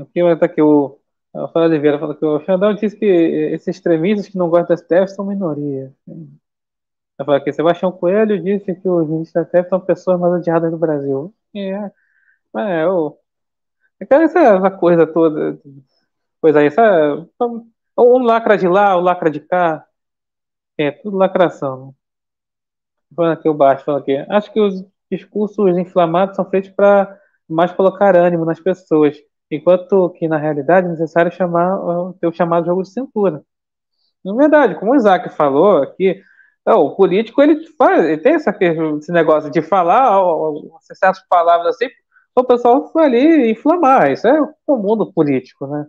aqui vai estar aqui o a Fala Oliveira fala que o Xandão disse que esses extremistas que não gostam da STF são minoria. Ela fala que Sebastião Coelho disse que os ministros da STF são pessoas mais odiadas do Brasil. É, é, o, aquela essa, coisa toda, coisa aí, essa, um lacra de lá, um lacra de cá, é tudo lacração. Né? Falando aqui o baixo, fala aqui, acho que os discursos inflamados são feitos para mais colocar ânimo nas pessoas enquanto que na realidade é necessário chamar, ter o chamado jogo de cintura. Na verdade, como o Isaac falou aqui, é, o político ele, faz, ele tem essa, esse negócio de falar, acessar as palavras assim, o pessoal ali inflamar. Isso é comum do político, né?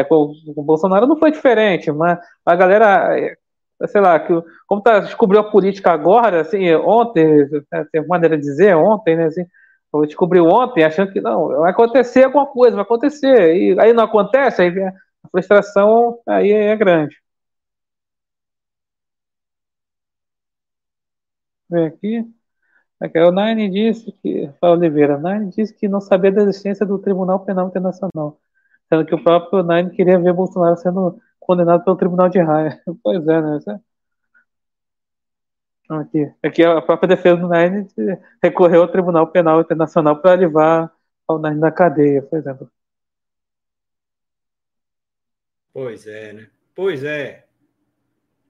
É, o, o Bolsonaro não foi diferente, mas a galera, é, sei lá, que, como tá, descobriu a política agora, assim, ontem, tem maneira de dizer, ontem, né, assim, descobriu ontem, achando que não, vai acontecer alguma coisa, vai acontecer. E aí não acontece, aí a frustração aí é grande. Vem aqui. aqui. O Nine disse que. Fala Oliveira, Nine disse que não sabia da existência do Tribunal Penal Internacional. Sendo que o próprio Nine queria ver Bolsonaro sendo condenado pelo Tribunal de Haia. Pois é, né? Aqui, aqui a própria defesa do Nine recorreu ao Tribunal Penal Internacional para levar o Nine na cadeia, por exemplo. Pois é, né? Pois é.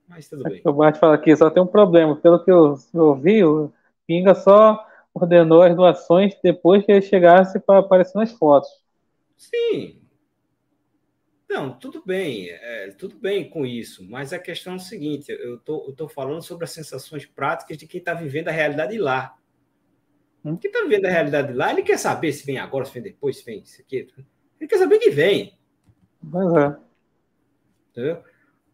Mas tudo bem. O Bart fala aqui, só tem um problema. Pelo que eu, eu ouvi, o Pinga só ordenou as doações depois que ele chegasse para aparecer nas fotos. Sim, não, tudo bem, é, tudo bem com isso, mas a questão é o seguinte: eu tô, tô falando sobre as sensações práticas de quem está vivendo a realidade lá. Hum? Quem está vivendo a realidade lá, ele quer saber se vem agora, se vem depois, se vem isso aqui. Ele quer saber que vem. Mas é. Entendeu?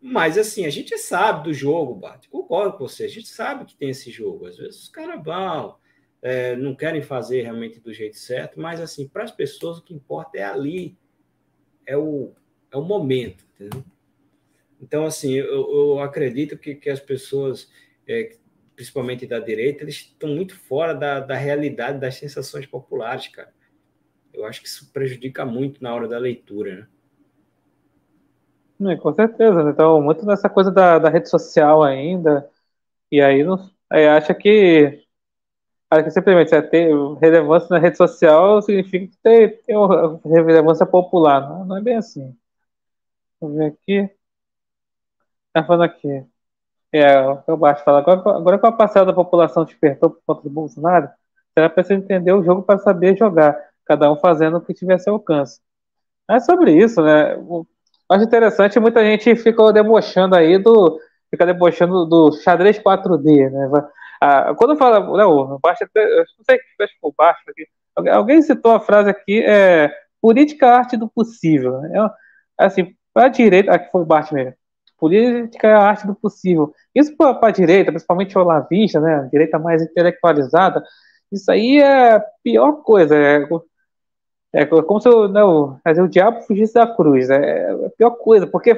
Mas assim, a gente sabe do jogo, Bart. Concordo com você, a gente sabe que tem esse jogo. Às vezes os caras vão, é, não querem fazer realmente do jeito certo, mas assim, para as pessoas o que importa é ali. É o é o momento, entendeu? Então, assim, eu, eu acredito que, que as pessoas, é, principalmente da direita, eles estão muito fora da, da realidade das sensações populares, cara. Eu acho que isso prejudica muito na hora da leitura, né? Com certeza, né? então muito nessa coisa da, da rede social ainda, e aí, não, acha que, acha que simplesmente é ter relevância na rede social significa tem, tem relevância popular, não, não é bem assim. Vamos ver aqui. Tá falando aqui. É, o baixo fala, agora, agora com a parcela da população despertou por conta do Bolsonaro, será preciso entender o jogo para saber jogar, cada um fazendo o que tiver seu alcance. É sobre isso, né? Acho interessante, muita gente ficou debochando aí do. Fica debochando do xadrez 4D, né? Ah, quando fala. Não, baixo, não sei se foi baixo aqui. Alguém citou a frase aqui, é política arte do possível. É, assim, para a direita, aqui foi o Bart mesmo. Política é a arte do possível. Isso para a direita, principalmente o olavista, né, a direita mais intelectualizada, isso aí é a pior coisa. É, é como se né, o, o diabo fugisse da cruz. É, a pior coisa, porque,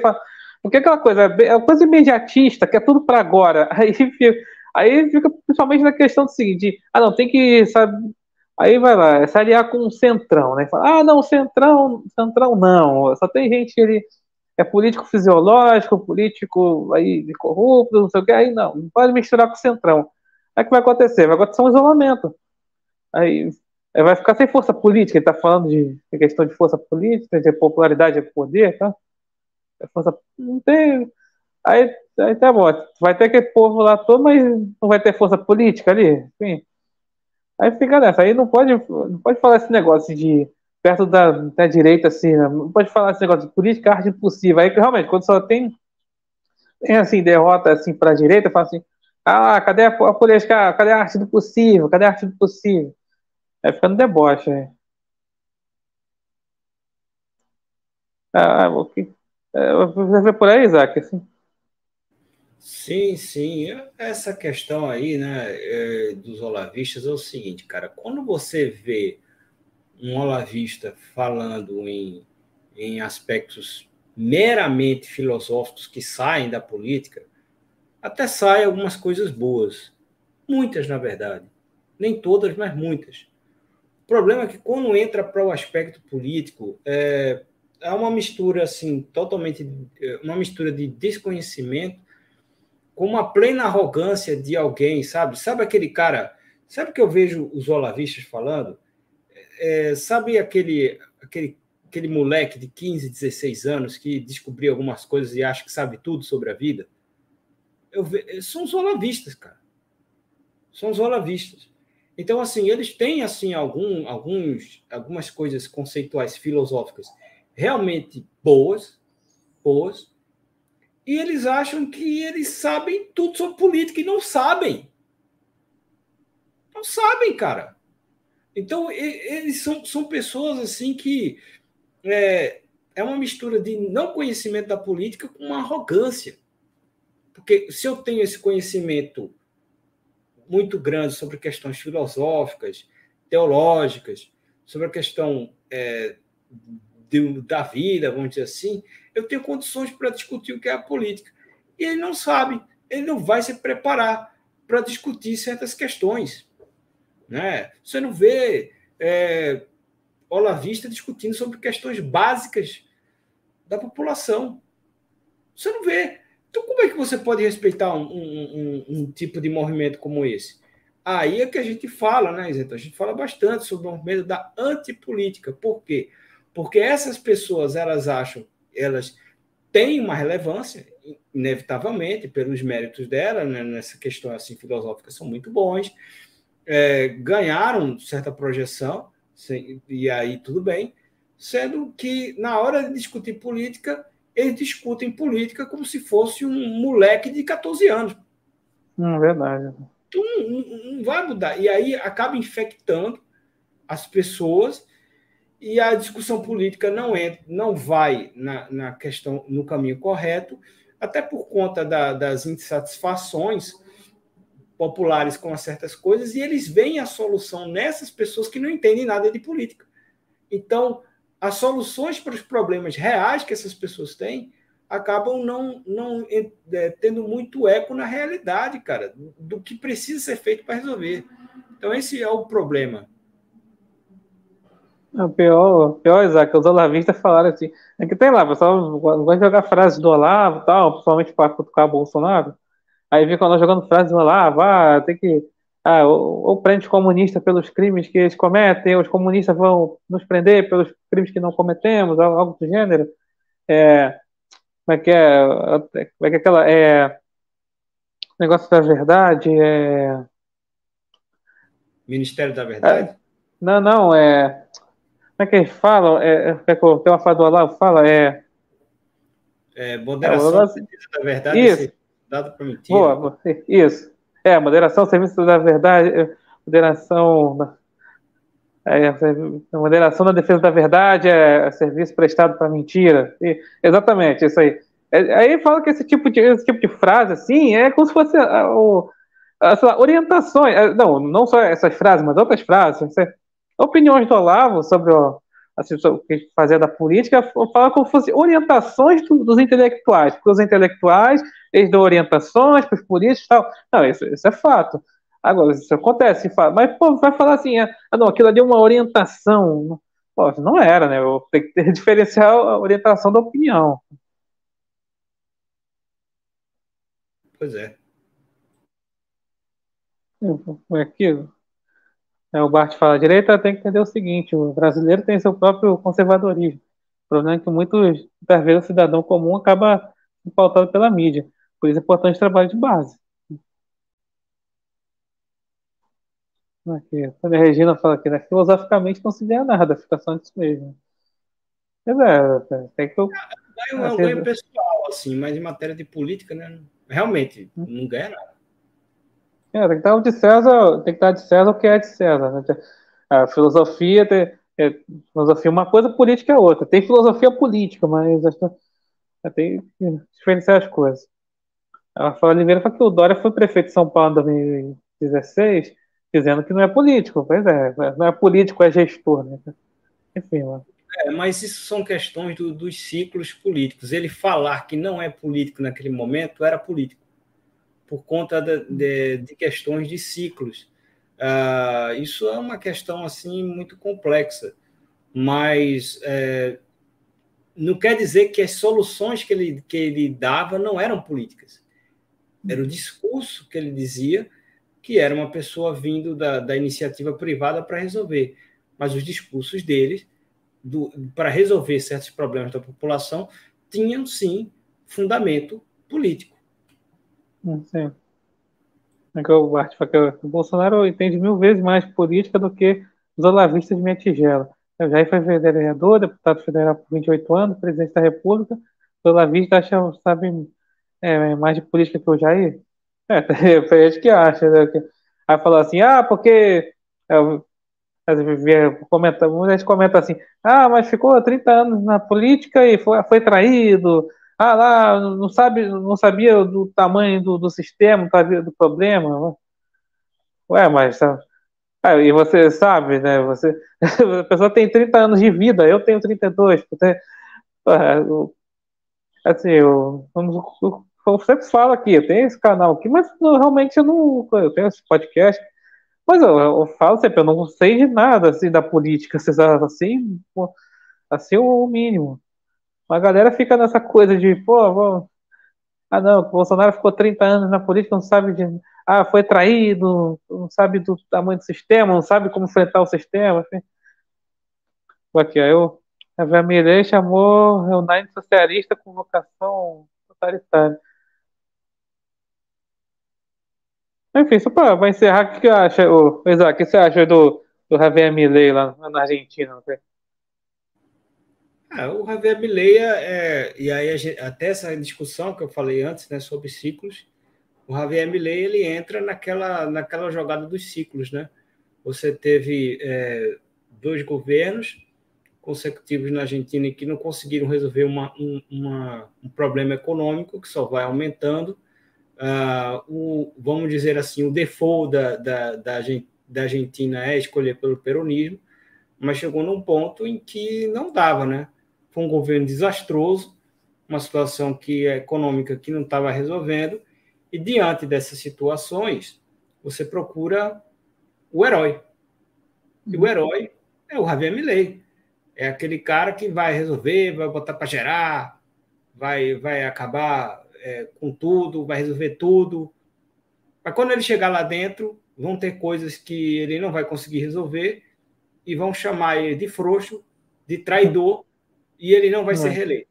porque aquela coisa, é uma coisa imediatista, que é tudo para agora. Aí fica, aí fica principalmente na questão do seguinte: ah, não, tem que sabe, Aí vai lá, é se aliar com o Centrão, né? Fala, ah, não, Centrão, Centrão não. Só tem gente ele é político fisiológico, político aí de corrupto, não sei o que. Aí não, não pode misturar com o Centrão. Aí o que vai acontecer? Vai acontecer um isolamento. Aí vai ficar sem força política. Ele está falando de, questão de força política, de popularidade, de poder, tá? É força, não tem. Aí, aí tá bom. Vai ter aquele povo lá todo, mas não vai ter força política ali. Aí fica nessa. Aí não pode, não pode falar esse negócio de perto da, da direita, assim, né? não pode falar esse negócio de política arte impossível. Aí realmente, quando só tem, tem assim, derrota assim para a direita, fala assim, ah, cadê a, a política? Cadê a arte do possível? Cadê a arte do possível? Aí fica no deboche, né? Ah, o que, é, você vê por aí, Isaac, assim? Sim, sim. Essa questão aí, né, é, dos olavistas é o seguinte, cara. Quando você vê um olavista falando em, em aspectos meramente filosóficos que saem da política, até saem algumas coisas boas. Muitas, na verdade. Nem todas, mas muitas. O problema é que quando entra para o aspecto político, é, é uma mistura assim, totalmente uma mistura de desconhecimento com uma plena arrogância de alguém, sabe? Sabe aquele cara, sabe que eu vejo os olavistas falando? É, sabe aquele, aquele, aquele moleque de 15, 16 anos que descobriu algumas coisas e acha que sabe tudo sobre a vida? Eu ve... São os olavistas, cara. São os olavistas. Então, assim, eles têm assim algum, alguns, algumas coisas conceituais filosóficas realmente boas, boas, e eles acham que eles sabem tudo sobre política e não sabem. Não sabem, cara. Então, eles são, são pessoas assim que é, é uma mistura de não conhecimento da política com uma arrogância. Porque se eu tenho esse conhecimento muito grande sobre questões filosóficas, teológicas, sobre a questão é, de, da vida, vamos dizer assim, eu tenho condições para discutir o que é a política. E ele não sabe, ele não vai se preparar para discutir certas questões. Né? Você não vê é, Olavista discutindo sobre questões básicas da população. Você não vê. Então, como é que você pode respeitar um, um, um, um tipo de movimento como esse? Aí é que a gente fala, né, Isento? A gente fala bastante sobre o movimento da antipolítica. Por quê? Porque essas pessoas, elas acham, elas têm uma relevância, inevitavelmente, pelos méritos dela, né, nessa questão assim, filosófica, são muito bons, é, ganharam certa projeção, e aí tudo bem, sendo que na hora de discutir política, eles discutem política como se fosse um moleque de 14 anos. Hum, verdade. Então, não, não vai mudar. E aí acaba infectando as pessoas e a discussão política não entra, não vai na, na questão no caminho correto, até por conta da, das insatisfações populares com certas coisas, e eles veem a solução nessas pessoas que não entendem nada de política. Então, as soluções para os problemas reais que essas pessoas têm acabam não, não é, tendo muito eco na realidade, cara, do que precisa ser feito para resolver. Então, esse é o problema. O pior, pior, Isaac, os olavistas falaram assim, é que tem lá, o pessoal gosta de jogar frases do Olavo tal, principalmente para cutucar o Bolsonaro, aí vem quando jogando frases Olavo, ah, tem que ah, ou, ou prende comunista pelos crimes que eles cometem, os comunistas vão nos prender pelos crimes que não cometemos, algo do gênero. É, como é que é? Como é que é aquela. É, negócio da verdade. É, Ministério da Verdade? É, não, não, é. Como é que eles falam? É, é, tem uma fala do Olavo fala, é. É, moderação é, da verdade isso. Dado para mentira. Boa, isso. É, moderação, serviço da verdade, é, moderação. É, moderação na defesa da verdade é serviço prestado para mentira. E, exatamente, isso aí. É, aí fala que esse tipo de, esse tipo de frase, assim, é como se fosse a, o, a, orientações. É, não, não só essas frases, mas outras frases. Opiniões do Olavo sobre o, assim, o que fazia da política, fala como se fosse orientações do, dos intelectuais, porque os intelectuais, eles dão orientações para os políticos e tal. Não, isso, isso é fato. Agora, isso acontece, mas pô, vai falar assim, ah, não, aquilo ali é uma orientação. Pô, não era, né? Eu tenho que diferenciar a orientação da opinião. Pois é. É aquilo. É, o Bart fala, a direita tem que entender o seguinte, o brasileiro tem seu próprio conservadorismo. O problema é que muitos, muitas vezes o cidadão comum acaba pautado pela mídia. Por isso é importante o trabalho de base. Aqui, a Regina fala aqui, né, filosoficamente não se ganha nada, fica só nisso mesmo. Mas é, tem que. É um ganho pessoal, assim, mas em matéria de política, né? Realmente, hum. não ganha nada. É, tem que estar de César, tem que estar de César o que é de César. Né? A filosofia tem, é, filosofia uma coisa, política é outra. Tem filosofia política, mas tem que diferenciar as coisas. A Rafael Oliveira fala que o Dória foi prefeito de São Paulo em 2016, dizendo que não é político. Pois é, não é político, é gestor. Né? Enfim, mano. É, mas isso são questões do, dos ciclos políticos. Ele falar que não é político naquele momento era político por conta de, de, de questões de ciclos. Uh, isso é uma questão assim muito complexa, mas é, não quer dizer que as soluções que ele, que ele dava não eram políticas. Era o discurso que ele dizia que era uma pessoa vindo da, da iniciativa privada para resolver. Mas os discursos deles, para resolver certos problemas da população, tinham sim fundamento político. Sim. É o Bart o Bolsonaro entende mil vezes mais política do que os olavistas de minha tigela. O Jair foi vereador, deputado federal por 28 anos, presidente da República. O olavista acha, sabe, é, mais de política que o Jair. É, tem gente que acha. Né? Aí falou assim, ah, porque... É, comenta, muita gente comenta assim, ah, mas ficou 30 anos na política e foi, foi traído, ah, lá, não, sabe, não sabia do tamanho do, do sistema, do problema. Ué, mas. Ah, e você sabe, né? Você, a pessoa tem 30 anos de vida, eu tenho 32. Você, assim, eu, eu, eu sempre falo aqui, eu tenho esse canal aqui, mas realmente eu não. Eu tenho esse podcast. Mas eu, eu, falo sempre, eu não sei de nada assim da política, assim, assim o mínimo. A galera fica nessa coisa de, pô, vamos... ah não, o Bolsonaro ficou 30 anos na política, não sabe de. Ah, foi traído, não sabe do tamanho do sistema, não sabe como enfrentar o sistema. Assim. Aqui, aí o a Mirei chamou o Nine socialista com vocação totalitária. Enfim, só para encerrar, o que, você acha, o, Isaac, o que você acha do, do Javier Milei lá na Argentina? É, o Javier Mileia, é, e aí gente, até essa discussão que eu falei antes, né, sobre ciclos, o Javier Milei ele entra naquela, naquela jogada dos ciclos, né? Você teve é, dois governos consecutivos na Argentina que não conseguiram resolver uma, um, uma, um problema econômico que só vai aumentando. Uh, o, vamos dizer assim, o default da, da, da, da Argentina é escolher pelo peronismo, mas chegou num ponto em que não dava, né? Foi um governo desastroso, uma situação que econômica que não estava resolvendo, e diante dessas situações, você procura o herói. E o herói é o Javier Milei. É aquele cara que vai resolver, vai botar para gerar, vai, vai acabar é, com tudo, vai resolver tudo. Mas quando ele chegar lá dentro, vão ter coisas que ele não vai conseguir resolver e vão chamar ele de frouxo, de traidor e ele não vai não. ser reeleito.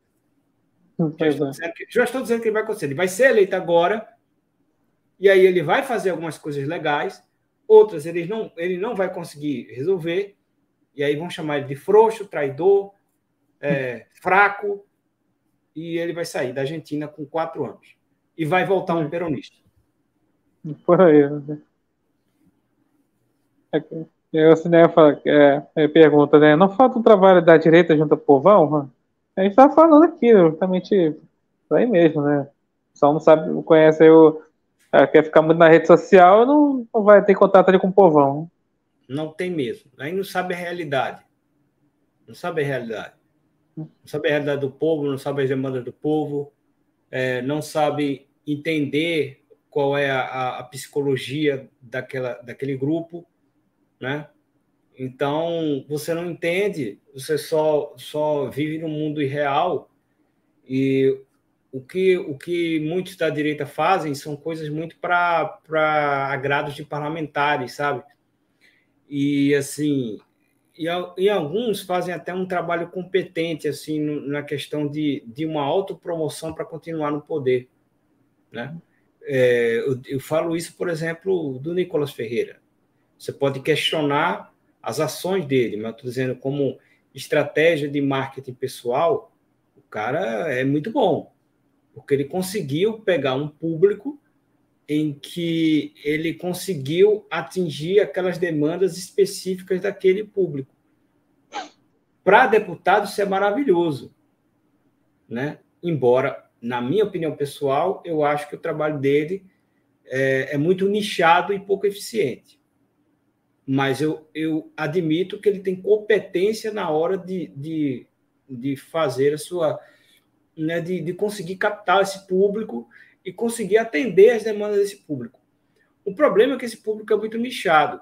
Já estou, que, já estou, dizendo que ele vai acontecer. Ele vai ser eleito agora, e aí ele vai fazer algumas coisas legais, outras ele não, ele não vai conseguir resolver, e aí vão chamar ele de frouxo, traidor, é, fraco, e ele vai sair da Argentina com quatro anos. E vai voltar um peronista. Por aí. Né? É o cinema fala, é, é, pergunta, né? Não falta um trabalho da direita junto ao povão? A gente tá falando aqui, justamente aí mesmo, né? Só não sabe, não conhece o. É, quer ficar muito na rede social, não, não vai ter contato ali com o povão. Não tem mesmo. Aí não sabe a realidade. Não sabe a realidade. Não sabe a realidade do povo, não sabe as demandas do povo, é, não sabe entender qual é a, a psicologia daquela, daquele grupo, né? Então, você não entende, você só, só vive no mundo irreal e o que, o que muitos da direita fazem são coisas muito para agrados de parlamentares, sabe? E, assim, e, e, alguns fazem até um trabalho competente, assim, na questão de, de uma autopromoção para continuar no poder, né? É, eu, eu falo isso, por exemplo, do Nicolas Ferreira. Você pode questionar as ações dele, mas estou dizendo como estratégia de marketing pessoal, o cara é muito bom, porque ele conseguiu pegar um público em que ele conseguiu atingir aquelas demandas específicas daquele público. Para deputado, isso é maravilhoso, né? Embora, na minha opinião pessoal, eu acho que o trabalho dele é, é muito nichado e pouco eficiente mas eu, eu admito que ele tem competência na hora de, de, de fazer a sua. Né, de, de conseguir captar esse público e conseguir atender as demandas desse público. O problema é que esse público é muito nichado.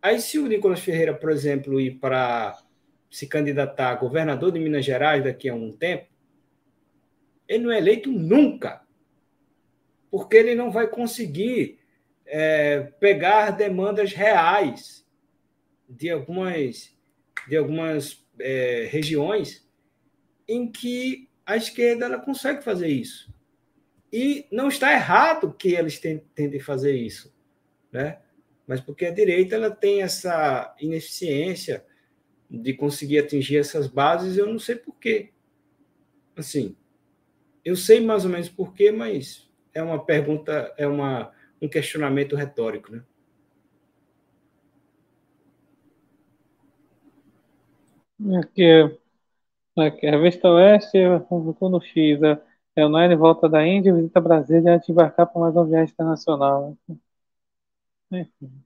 Aí, se o Nicolas Ferreira, por exemplo, ir para se candidatar a governador de Minas Gerais daqui a um tempo, ele não é eleito nunca, porque ele não vai conseguir é, pegar demandas reais de algumas, de algumas é, regiões em que a esquerda ela consegue fazer isso. E não está errado que eles tentem fazer isso, né? mas porque a direita ela tem essa ineficiência de conseguir atingir essas bases, eu não sei porquê. Assim, eu sei mais ou menos porquê, mas é uma pergunta, é uma, um questionamento retórico, né? Aqui, aqui, a Revista Oeste, publicou no X. É, o Nine volta da Índia, visita Brasília antes de embarcar para mais uma viagem internacional. Enfim.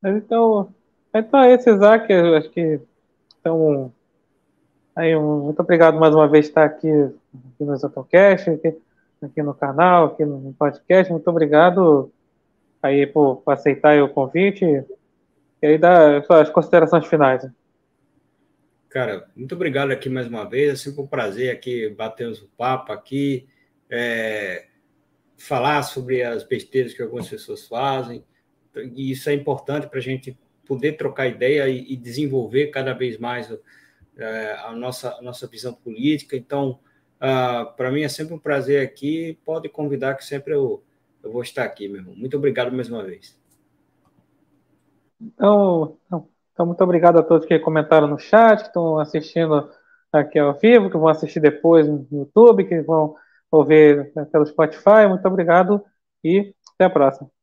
Mas então, então é esse, Isaac. Eu acho que então, aí, muito obrigado mais uma vez por estar aqui, aqui no Exatocast, aqui, aqui no canal, aqui no podcast. Muito obrigado aí por, por aceitar o convite. E aí dá as considerações finais. Cara, muito obrigado aqui mais uma vez. É sempre um prazer aqui batermos o papo aqui, é, falar sobre as besteiras que algumas pessoas fazem. E isso é importante para a gente poder trocar ideia e, e desenvolver cada vez mais é, a, nossa, a nossa visão política. Então, uh, para mim é sempre um prazer aqui. Pode convidar que sempre eu, eu vou estar aqui, meu irmão. Muito obrigado mais uma vez. Então, então, então, muito obrigado a todos que comentaram no chat, que estão assistindo aqui ao vivo, que vão assistir depois no YouTube, que vão ouvir pelo Spotify. Muito obrigado e até a próxima.